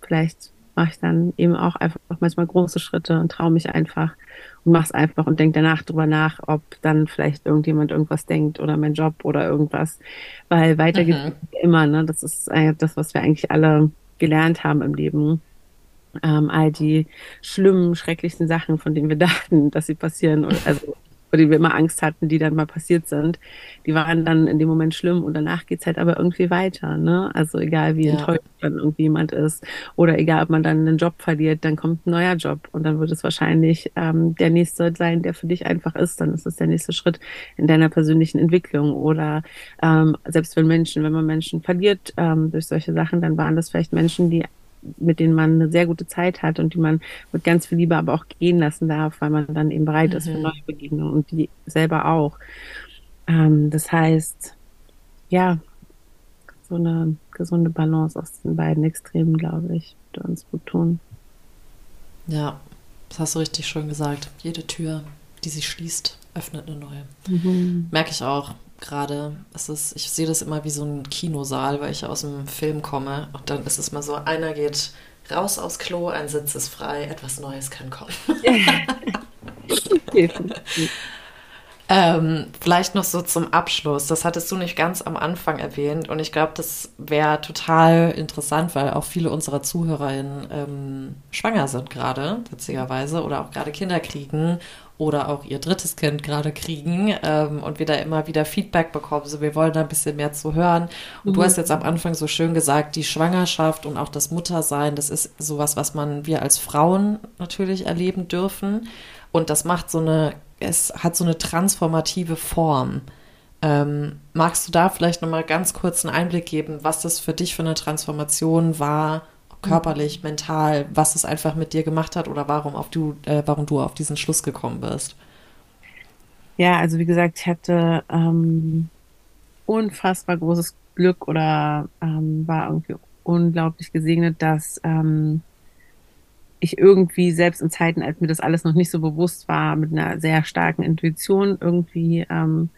vielleicht mache ich dann eben auch einfach manchmal große Schritte und traue mich einfach und mache es einfach und denke danach drüber nach, ob dann vielleicht irgendjemand irgendwas denkt oder mein Job oder irgendwas. Weil weiter geht mhm. immer, ne? Das ist das, was wir eigentlich alle gelernt haben im Leben. Ähm, all die schlimmen, schrecklichen Sachen, von denen wir <laughs> dachten, dass sie passieren, also vor denen wir immer Angst hatten, die dann mal passiert sind, die waren dann in dem Moment schlimm und danach geht's halt aber irgendwie weiter. Ne? Also egal wie ja. enttäuscht dann irgendwie jemand ist oder egal ob man dann einen Job verliert, dann kommt ein neuer Job und dann wird es wahrscheinlich ähm, der nächste sein, der für dich einfach ist. Dann ist es der nächste Schritt in deiner persönlichen Entwicklung oder ähm, selbst wenn Menschen, wenn man Menschen verliert ähm, durch solche Sachen, dann waren das vielleicht Menschen, die mit denen man eine sehr gute Zeit hat und die man mit ganz viel Liebe aber auch gehen lassen darf, weil man dann eben bereit mhm. ist für mhm. neue Begegnungen und die selber auch. Ähm, das heißt, ja, so eine gesunde Balance aus den beiden Extremen, glaube ich, würde uns gut tun.
Ja, das hast du richtig schön gesagt. Jede Tür, die sich schließt, öffnet eine neue. Mhm. Merke ich auch gerade. Es ist, ich sehe das immer wie so ein Kinosaal, weil ich aus dem Film komme. Und dann ist es mal so, einer geht raus aufs Klo, ein Sitz ist frei, etwas Neues kann kommen. <laughs> ähm, vielleicht noch so zum Abschluss. Das hattest du nicht ganz am Anfang erwähnt. Und ich glaube, das wäre total interessant, weil auch viele unserer ZuhörerInnen ähm, schwanger sind gerade, witzigerweise, oder auch gerade Kinder kriegen oder auch ihr drittes Kind gerade kriegen ähm, und wir da immer wieder Feedback bekommen. So, wir wollen da ein bisschen mehr zu hören. Und mhm. du hast jetzt am Anfang so schön gesagt, die Schwangerschaft und auch das Muttersein, das ist sowas, was man wir als Frauen natürlich erleben dürfen. Und das macht so eine, es hat so eine transformative Form. Ähm, magst du da vielleicht nochmal ganz kurz einen Einblick geben, was das für dich für eine Transformation war körperlich, mental, was es einfach mit dir gemacht hat oder warum, auf du, äh, warum du auf diesen Schluss gekommen bist.
Ja, also wie gesagt, ich hatte ähm, unfassbar großes Glück oder ähm, war irgendwie unglaublich gesegnet, dass ähm, ich irgendwie selbst in Zeiten, als mir das alles noch nicht so bewusst war, mit einer sehr starken Intuition irgendwie ähm,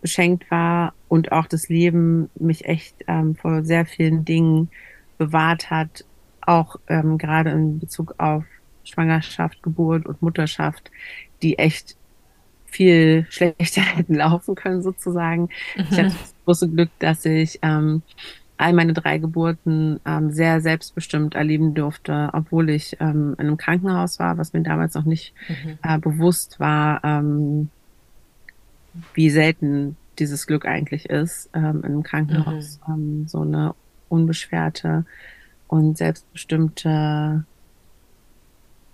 beschenkt war und auch das Leben mich echt ähm, vor sehr vielen Dingen bewahrt hat, auch ähm, gerade in Bezug auf Schwangerschaft, Geburt und Mutterschaft, die echt viel <laughs> schlechter hätten laufen können sozusagen. Mhm. Ich hatte das große Glück, dass ich ähm, all meine drei Geburten ähm, sehr selbstbestimmt erleben durfte, obwohl ich ähm, in einem Krankenhaus war, was mir damals noch nicht mhm. äh, bewusst war, ähm, wie selten dieses Glück eigentlich ist, ähm, in einem Krankenhaus mhm. ähm, so eine unbeschwerte und selbstbestimmte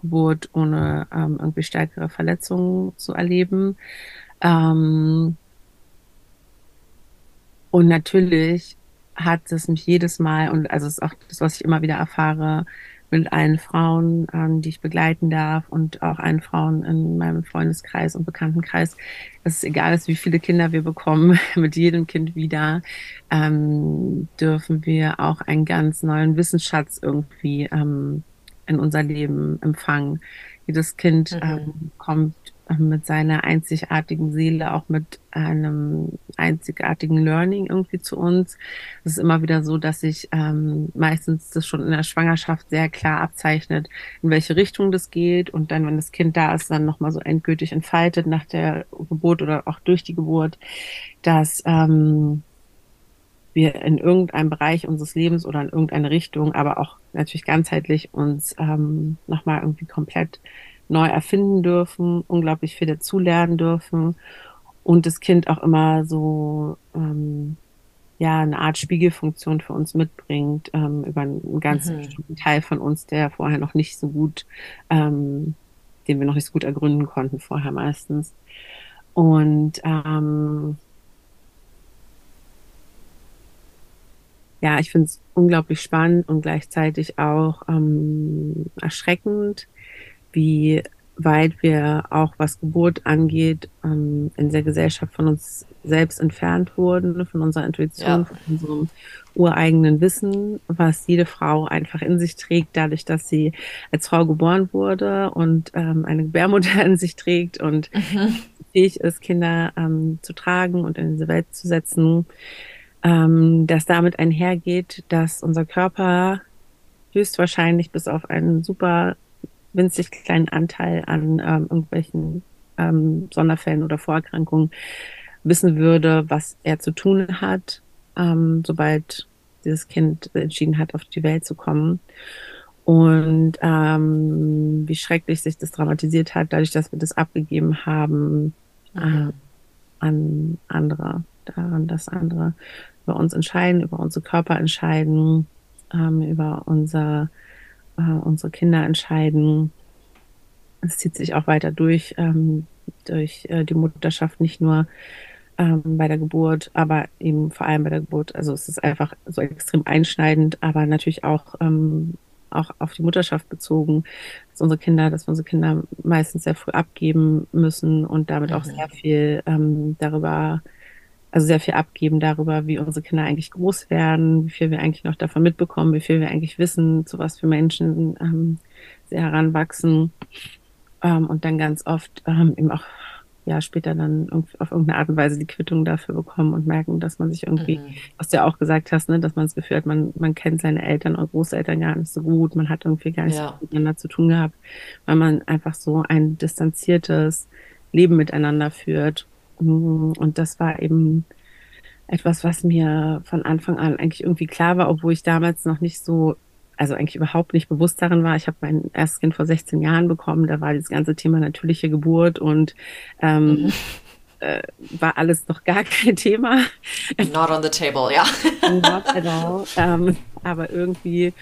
Geburt ohne ähm, irgendwie stärkere Verletzungen zu erleben. Ähm, und natürlich hat es mich jedes Mal, und also es ist auch das, was ich immer wieder erfahre, mit allen Frauen, ähm, die ich begleiten darf und auch allen Frauen in meinem Freundeskreis und Bekanntenkreis. Es ist egal ist, wie viele Kinder wir bekommen, <laughs> mit jedem Kind wieder ähm, dürfen wir auch einen ganz neuen Wissensschatz irgendwie ähm, in unser Leben empfangen. Jedes Kind mhm. ähm, kommt mit seiner einzigartigen Seele, auch mit einem einzigartigen Learning irgendwie zu uns. Es ist immer wieder so, dass sich ähm, meistens das schon in der Schwangerschaft sehr klar abzeichnet, in welche Richtung das geht und dann, wenn das Kind da ist, dann nochmal so endgültig entfaltet nach der Geburt oder auch durch die Geburt, dass ähm, wir in irgendeinem Bereich unseres Lebens oder in irgendeine Richtung, aber auch natürlich ganzheitlich uns ähm, nochmal irgendwie komplett neu erfinden dürfen, unglaublich viel dazulernen dürfen und das Kind auch immer so ähm, ja eine Art Spiegelfunktion für uns mitbringt, ähm, über einen ganz mhm. bestimmten Teil von uns, der vorher noch nicht so gut, ähm, den wir noch nicht so gut ergründen konnten vorher meistens. Und ähm, ja, ich finde es unglaublich spannend und gleichzeitig auch ähm, erschreckend, wie weit wir auch was Geburt angeht, ähm, in der Gesellschaft von uns selbst entfernt wurden, von unserer Intuition, ja. von unserem ureigenen Wissen, was jede Frau einfach in sich trägt, dadurch, dass sie als Frau geboren wurde und ähm, eine Gebärmutter <laughs> in sich trägt und mhm. fähig ist, Kinder ähm, zu tragen und in diese Welt zu setzen, ähm, dass damit einhergeht, dass unser Körper höchstwahrscheinlich bis auf einen super winzig kleinen Anteil an ähm, irgendwelchen ähm, Sonderfällen oder Vorerkrankungen wissen würde, was er zu tun hat, ähm, sobald dieses Kind entschieden hat, auf die Welt zu kommen. Und ähm, wie schrecklich sich das dramatisiert hat, dadurch, dass wir das abgegeben haben äh, an andere, daran, dass andere über uns entscheiden, über unsere Körper entscheiden, ähm, über unser äh, unsere Kinder entscheiden. Es zieht sich auch weiter durch, ähm, durch äh, die Mutterschaft, nicht nur ähm, bei der Geburt, aber eben vor allem bei der Geburt. Also es ist einfach so extrem einschneidend, aber natürlich auch, ähm, auch auf die Mutterschaft bezogen, dass unsere Kinder, dass wir unsere Kinder meistens sehr früh abgeben müssen und damit mhm. auch sehr viel ähm, darüber also sehr viel abgeben darüber, wie unsere Kinder eigentlich groß werden, wie viel wir eigentlich noch davon mitbekommen, wie viel wir eigentlich wissen, zu was für Menschen ähm, sie heranwachsen. Ähm, und dann ganz oft ähm, eben auch ja später dann auf irgendeine Art und Weise die Quittung dafür bekommen und merken, dass man sich irgendwie, mhm. was du ja auch gesagt hast, ne, dass man das Gefühl hat, man, man kennt seine Eltern und Großeltern gar nicht so gut, man hat irgendwie gar nichts ja. miteinander zu tun gehabt, weil man einfach so ein distanziertes Leben miteinander führt und das war eben etwas, was mir von Anfang an eigentlich irgendwie klar war, obwohl ich damals noch nicht so, also eigentlich überhaupt nicht bewusst darin war. Ich habe mein erstes Kind vor 16 Jahren bekommen. Da war das ganze Thema natürliche Geburt und ähm, mhm. äh, war alles noch gar <laughs> kein Thema.
Not on the table, ja.
Not at all. Ähm, aber irgendwie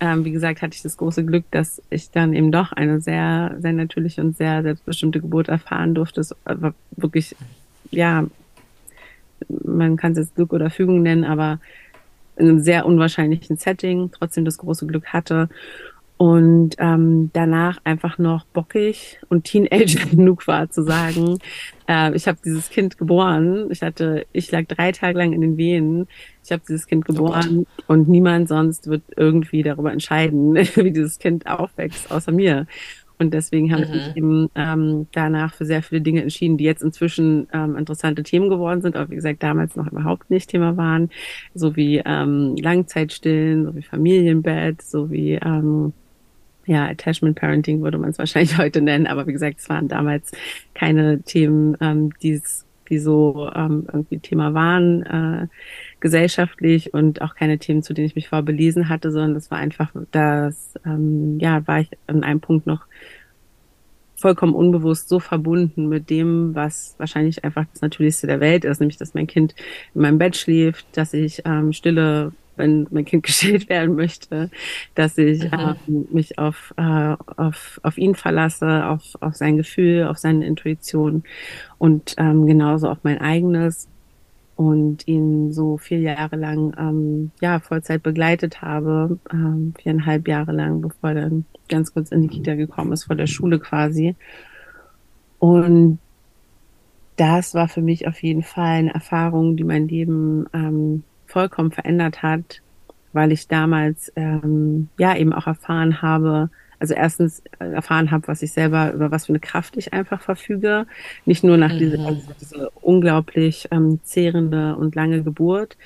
ähm, wie gesagt, hatte ich das große Glück, dass ich dann eben doch eine sehr, sehr natürliche und sehr selbstbestimmte Geburt erfahren durfte. Es war wirklich ja, man kann es jetzt Glück oder Fügung nennen, aber in einem sehr unwahrscheinlichen Setting trotzdem das große Glück hatte und ähm, danach einfach noch bockig und Teenager <laughs> genug war zu sagen, äh, ich habe dieses Kind geboren, ich hatte, ich lag drei Tage lang in den Wehen, ich habe dieses Kind geboren oh und niemand sonst wird irgendwie darüber entscheiden, <laughs> wie dieses Kind aufwächst, außer mir. Und deswegen habe mhm. ich mich eben ähm, danach für sehr viele Dinge entschieden, die jetzt inzwischen ähm, interessante Themen geworden sind, aber wie gesagt, damals noch überhaupt nicht Thema waren, so wie ähm, Langzeitstillen, so wie Familienbett, so wie ähm, ja, Attachment Parenting würde man es wahrscheinlich <laughs> heute nennen, aber wie gesagt, es waren damals keine Themen, ähm, die die so ähm, irgendwie Thema waren, äh, gesellschaftlich und auch keine Themen, zu denen ich mich vorher belesen hatte, sondern das war einfach, das, ähm, ja, war ich an einem Punkt noch vollkommen unbewusst so verbunden mit dem, was wahrscheinlich einfach das Natürlichste der Welt ist, nämlich dass mein Kind in meinem Bett schläft, dass ich ähm, stille, wenn mein Kind <laughs> gestillt werden möchte, dass ich mhm. ähm, mich auf, äh, auf, auf ihn verlasse, auf, auf sein Gefühl, auf seine Intuition und ähm, genauso auf mein eigenes und ihn so vier Jahre lang ähm, ja Vollzeit begleitet habe, ähm, viereinhalb Jahre lang, bevor er dann ganz kurz in die Kita gekommen ist, vor der Schule quasi. Und das war für mich auf jeden Fall eine Erfahrung, die mein Leben ähm, vollkommen verändert hat, weil ich damals ähm, ja eben auch erfahren habe, also erstens äh, erfahren habe, was ich selber, über was für eine Kraft ich einfach verfüge. Nicht nur nach mhm. dieser, also diese unglaublich ähm, zehrende und lange Geburt,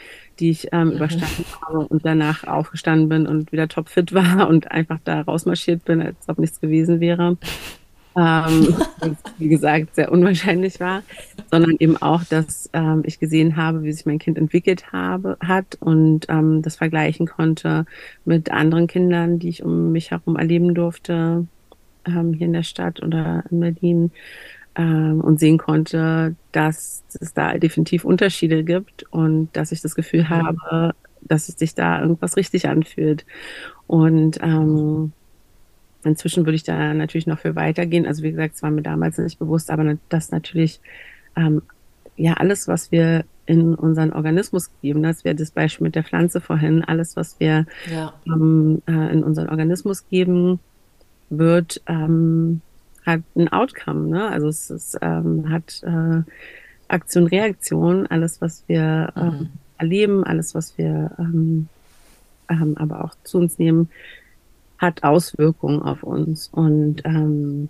die ich ähm, mhm. überstanden habe und danach aufgestanden bin und wieder topfit <laughs> war und einfach da rausmarschiert bin, als ob nichts gewesen wäre ähm, wie gesagt, sehr unwahrscheinlich war, sondern eben auch, dass ähm, ich gesehen habe, wie sich mein Kind entwickelt habe, hat und ähm, das vergleichen konnte mit anderen Kindern, die ich um mich herum erleben durfte, ähm, hier in der Stadt oder in Berlin. ähm, und sehen konnte, dass es da definitiv Unterschiede gibt und dass ich das Gefühl habe, dass es sich da irgendwas richtig anfühlt. Und ähm, inzwischen würde ich da natürlich noch für weitergehen. Also wie gesagt, es war mir damals nicht bewusst, aber das natürlich ähm, ja alles, was wir in unseren Organismus geben, das wäre das Beispiel mit der Pflanze vorhin, alles, was wir ja. ähm, äh, in unseren Organismus geben, wird ähm, hat ein Outcome. Ne? Also es ist, ähm, hat äh, Aktion, Reaktion, alles, was wir äh, mhm. erleben, alles, was wir ähm, ähm, aber auch zu uns nehmen, hat Auswirkungen auf uns und ähm,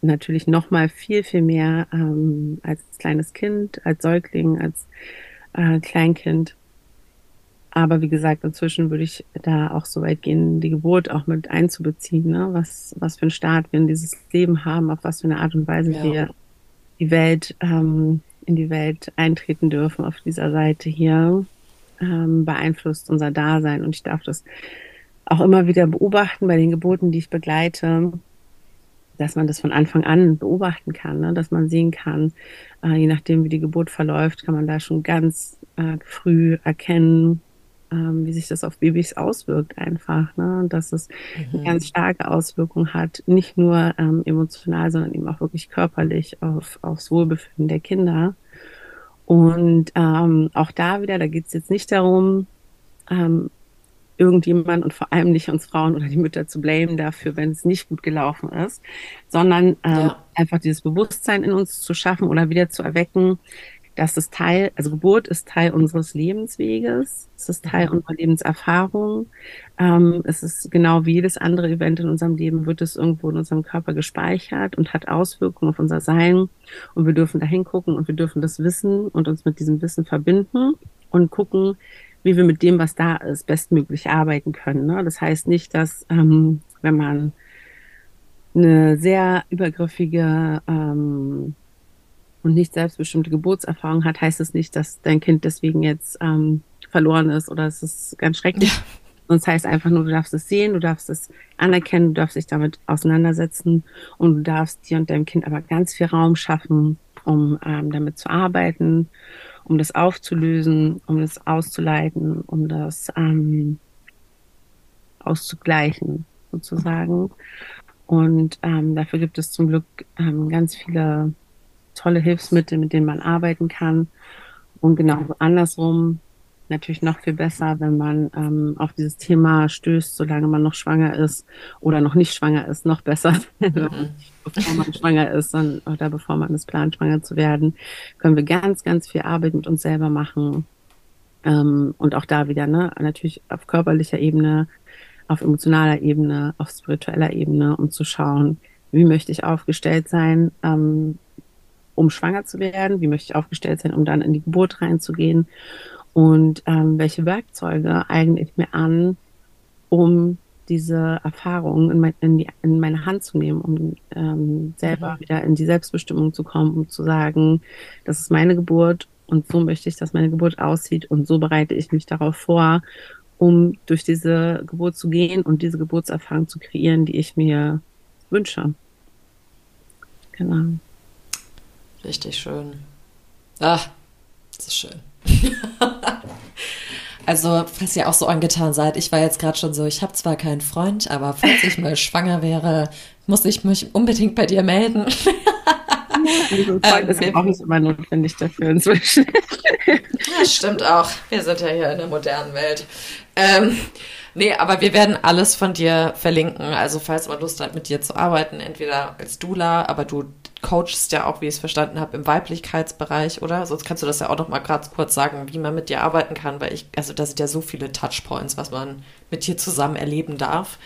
natürlich noch mal viel, viel mehr ähm, als kleines Kind, als Säugling, als äh, Kleinkind. Aber wie gesagt, inzwischen würde ich da auch so weit gehen, die Geburt auch mit einzubeziehen, ne? was, was für ein Start wir in dieses Leben haben, auf was für eine Art und Weise ja. wir die Welt, ähm, in die Welt eintreten dürfen auf dieser Seite hier, ähm, beeinflusst unser Dasein. Und ich darf das auch immer wieder beobachten bei den Geburten, die ich begleite, dass man das von Anfang an beobachten kann, ne? dass man sehen kann, äh, je nachdem, wie die Geburt verläuft, kann man da schon ganz äh, früh erkennen, ähm, wie sich das auf Babys auswirkt einfach, ne? dass es mhm. eine ganz starke Auswirkung hat, nicht nur ähm, emotional, sondern eben auch wirklich körperlich auf, aufs Wohlbefinden der Kinder. Und ähm, auch da wieder, da geht es jetzt nicht darum, ähm, irgendjemand und vor allem nicht uns Frauen oder die Mütter zu blamen dafür, wenn es nicht gut gelaufen ist, sondern ähm, ja. einfach dieses Bewusstsein in uns zu schaffen oder wieder zu erwecken, dass das Teil, also Geburt ist Teil unseres Lebensweges, es ist Teil mhm. unserer Lebenserfahrung. Ähm, es ist genau wie jedes andere Event in unserem Leben, wird es irgendwo in unserem Körper gespeichert und hat Auswirkungen auf unser Sein. Und wir dürfen da hingucken und wir dürfen das wissen und uns mit diesem Wissen verbinden und gucken, wie wir mit dem, was da ist, bestmöglich arbeiten können. Ne? Das heißt nicht, dass ähm, wenn man eine sehr übergriffige ähm, und nicht selbstbestimmte Geburtserfahrung hat, heißt es das nicht, dass dein Kind deswegen jetzt ähm, verloren ist oder es ist ganz schrecklich. Ja. Sonst heißt einfach nur, du darfst es sehen, du darfst es anerkennen, du darfst dich damit auseinandersetzen und du darfst dir und deinem Kind aber ganz viel Raum schaffen, um ähm, damit zu arbeiten, um das aufzulösen, um das auszuleiten, um das ähm, auszugleichen sozusagen. Und ähm, dafür gibt es zum Glück ähm, ganz viele tolle Hilfsmittel, mit denen man arbeiten kann. Und genau andersrum natürlich noch viel besser, wenn man ähm, auf dieses Thema stößt, solange man noch schwanger ist oder noch nicht schwanger ist, noch besser, <laughs> mhm. bevor man schwanger ist und, oder bevor man es plant, schwanger zu werden, können wir ganz, ganz viel Arbeit mit uns selber machen. Ähm, und auch da wieder, ne, natürlich auf körperlicher Ebene, auf emotionaler Ebene, auf spiritueller Ebene, um zu schauen, wie möchte ich aufgestellt sein, ähm, um schwanger zu werden? Wie möchte ich aufgestellt sein, um dann in die Geburt reinzugehen? Und ähm, welche Werkzeuge eigne ich mir an, um diese Erfahrung in, mein, in, die, in meine Hand zu nehmen, um ähm, selber mhm. wieder in die Selbstbestimmung zu kommen, um zu sagen, das ist meine Geburt und so möchte ich, dass meine Geburt aussieht und so bereite ich mich darauf vor, um durch diese Geburt zu gehen und diese Geburtserfahrung zu kreieren, die ich mir wünsche.
Genau. Richtig schön. Ach, das ist schön. <laughs> also, falls ihr auch so angetan seid, ich war jetzt gerade schon so, ich habe zwar keinen Freund, aber falls ich mal <laughs> schwanger wäre, muss ich mich unbedingt bei dir melden.
Also <laughs> Freund ist ähm, auch nicht immer notwendig dafür inzwischen. <laughs>
ja, stimmt auch. Wir sind ja hier in der modernen Welt. Ähm, nee, aber wir werden alles von dir verlinken. Also falls man Lust hat, mit dir zu arbeiten, entweder als Dula, aber du coachst ja auch, wie ich es verstanden habe, im Weiblichkeitsbereich, oder? Sonst kannst du das ja auch noch mal gerade kurz sagen, wie man mit dir arbeiten kann, weil ich, also da sind ja so viele Touchpoints, was man mit dir zusammen erleben darf.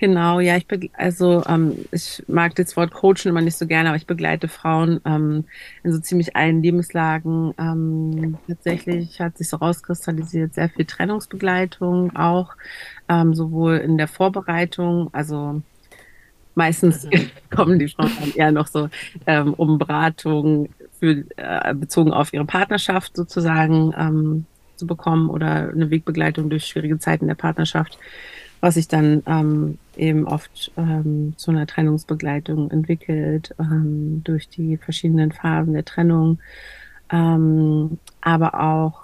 Genau, ja, ich also ähm, ich mag das Wort Coachen immer nicht so gerne, aber ich begleite Frauen ähm, in so ziemlich allen Lebenslagen. Ähm, tatsächlich hat sich so rauskristallisiert sehr viel Trennungsbegleitung auch, ähm, sowohl in der Vorbereitung, also Meistens mhm. <laughs> kommen die Frauen dann eher noch so ähm, um Beratung für, äh, bezogen auf ihre Partnerschaft sozusagen ähm, zu bekommen oder eine Wegbegleitung durch schwierige Zeiten der Partnerschaft, was ich dann ähm, eben oft ähm, zu einer Trennungsbegleitung entwickelt, ähm, durch die verschiedenen Phasen der Trennung, ähm, aber auch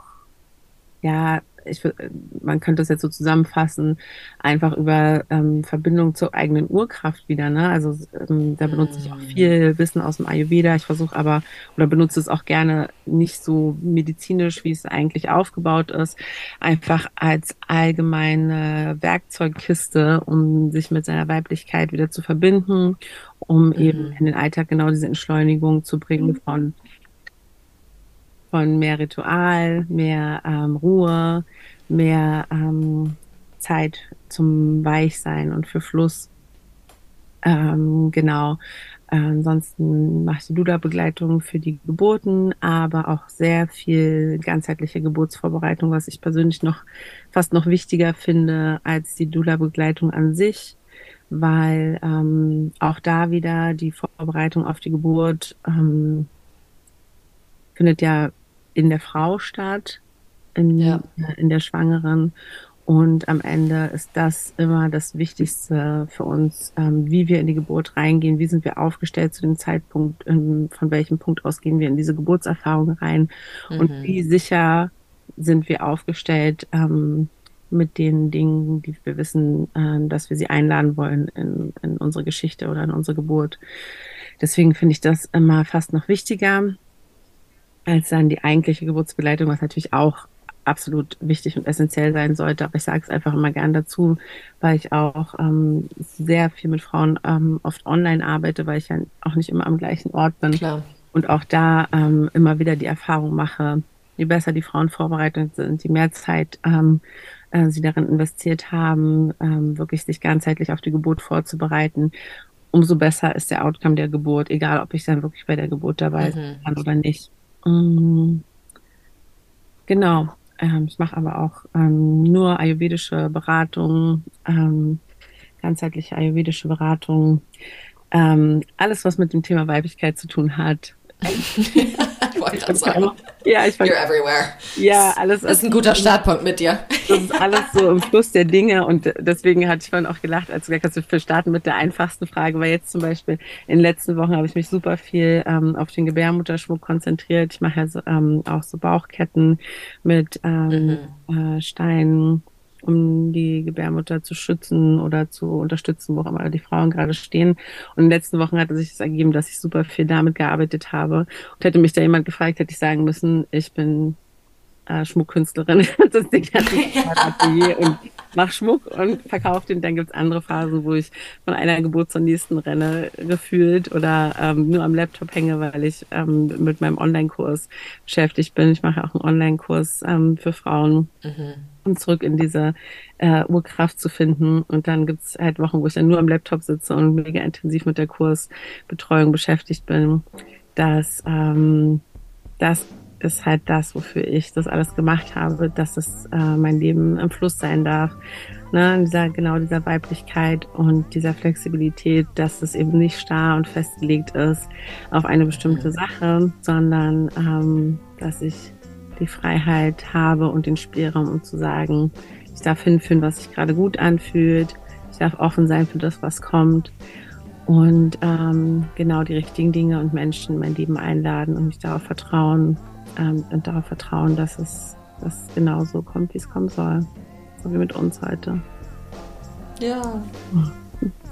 ja ich, man könnte das jetzt so zusammenfassen, einfach über ähm, Verbindung zur eigenen Urkraft wieder. Ne? Also ähm, da benutze ich auch mhm. viel Wissen aus dem Ayurveda. Ich versuche aber oder benutze es auch gerne nicht so medizinisch, wie es eigentlich aufgebaut ist, einfach als allgemeine Werkzeugkiste, um sich mit seiner Weiblichkeit wieder zu verbinden, um mhm. eben in den Alltag genau diese Entschleunigung zu bringen mhm. von von mehr Ritual, mehr ähm, Ruhe, mehr ähm, Zeit zum Weichsein und für Fluss. Ähm, genau. ansonsten mache ich die Duda-Begleitung für die Geburten, aber auch sehr viel ganzheitliche Geburtsvorbereitung, was ich persönlich noch fast noch wichtiger finde als die Duda-Begleitung an sich, weil ähm, auch da wieder die Vorbereitung auf die Geburt ähm, findet ja in der Frau statt, in, ja. in der Schwangeren. Und am Ende ist das immer das Wichtigste für uns, ähm, wie wir in die Geburt reingehen, wie sind wir aufgestellt zu dem Zeitpunkt, ähm, von welchem Punkt aus gehen wir in diese Geburtserfahrung rein mhm. und wie sicher sind wir aufgestellt ähm, mit den Dingen, die wir wissen, äh, dass wir sie einladen wollen in, in unsere Geschichte oder in unsere Geburt. Deswegen finde ich das immer fast noch wichtiger als dann die eigentliche Geburtsbegleitung, was natürlich auch absolut wichtig und essentiell sein sollte. Aber ich sage es einfach immer gern dazu, weil ich auch ähm, sehr viel mit Frauen ähm, oft online arbeite, weil ich ja auch nicht immer am gleichen Ort bin. Klar. Und auch da ähm, immer wieder die Erfahrung mache, je besser die Frauen vorbereitet sind, je mehr Zeit ähm, äh, sie darin investiert haben, ähm, wirklich sich ganzheitlich auf die Geburt vorzubereiten, umso besser ist der Outcome der Geburt, egal ob ich dann wirklich bei der Geburt dabei mhm. bin oder nicht. Mm. Genau. Ähm, ich mache aber auch ähm, nur ayurvedische Beratung, ähm, ganzheitliche ayurvedische Beratung, ähm, alles, was mit dem Thema Weiblichkeit zu tun hat. <laughs>
wollte <laughs> sagen. Ja, ich fand, You're everywhere.
Ja, alles.
Das ist ein guter Startpunkt mit dir. <laughs>
Das ist alles so im Fluss der Dinge und deswegen hatte ich vorhin auch gelacht, als du gesagt hast, wir starten mit der einfachsten Frage, weil jetzt zum Beispiel in den letzten Wochen habe ich mich super viel ähm, auf den Gebärmutterschmuck konzentriert. Ich mache ja so, ähm, auch so Bauchketten mit ähm, mhm. äh, Steinen um die Gebärmutter zu schützen oder zu unterstützen, wo auch immer die Frauen gerade stehen. Und in den letzten Wochen hatte sich das ergeben, dass ich super viel damit gearbeitet habe. Und hätte mich da jemand gefragt, hätte ich sagen müssen, ich bin äh, Schmuckkünstlerin. <laughs> das Ding hat ja. und mach Schmuck und verkaufe den. Dann gibt's andere Phasen, wo ich von einer Geburt zur nächsten renne, gefühlt oder ähm, nur am Laptop hänge, weil ich ähm, mit meinem Online-Kurs beschäftigt bin. Ich mache auch einen Online-Kurs ähm, für Frauen. Mhm um zurück in diese äh, Urkraft zu finden. Und dann gibt's halt Wochen, wo ich dann nur am Laptop sitze und mega intensiv mit der Kursbetreuung beschäftigt bin. Das, ähm, das ist halt das, wofür ich das alles gemacht habe, dass es äh, mein Leben im Fluss sein darf. Ne, dieser, genau dieser Weiblichkeit und dieser Flexibilität, dass es eben nicht starr und festgelegt ist auf eine bestimmte Sache, sondern ähm, dass ich die Freiheit habe und den Spielraum, um zu sagen, ich darf hinführen, was sich gerade gut anfühlt. Ich darf offen sein für das, was kommt. Und ähm, genau die richtigen Dinge und Menschen in mein Leben einladen und mich darauf vertrauen ähm, und darauf vertrauen, dass es dass genau so kommt, wie es kommen soll. So wie mit uns heute.
Ja,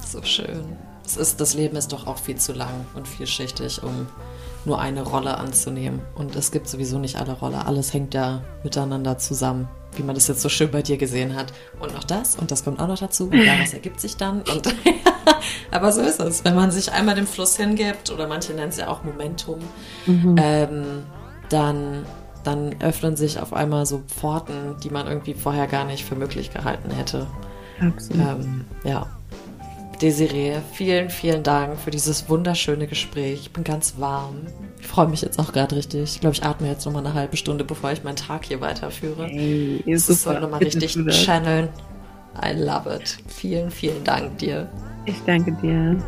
so schön. Es ist, das Leben ist doch auch viel zu lang und vielschichtig, um nur eine Rolle anzunehmen. Und es gibt sowieso nicht alle Rolle. Alles hängt ja miteinander zusammen, wie man das jetzt so schön bei dir gesehen hat. Und noch das und das kommt auch noch dazu. Und daraus <laughs> ergibt sich dann. Und <laughs> Aber so ist es. Wenn man sich einmal dem Fluss hingibt, oder manche nennen es ja auch Momentum, mhm. ähm, dann, dann öffnen sich auf einmal so Pforten, die man irgendwie vorher gar nicht für möglich gehalten hätte.
Absolut.
Ähm, ja. Desiree, vielen, vielen Dank für dieses wunderschöne Gespräch. Ich bin ganz warm. Ich freue mich jetzt auch gerade richtig. Ich glaube, ich atme jetzt noch mal eine halbe Stunde, bevor ich meinen Tag hier weiterführe. Hey, ist das soll nochmal richtig channeln. I love it. Vielen, vielen Dank dir.
Ich danke dir.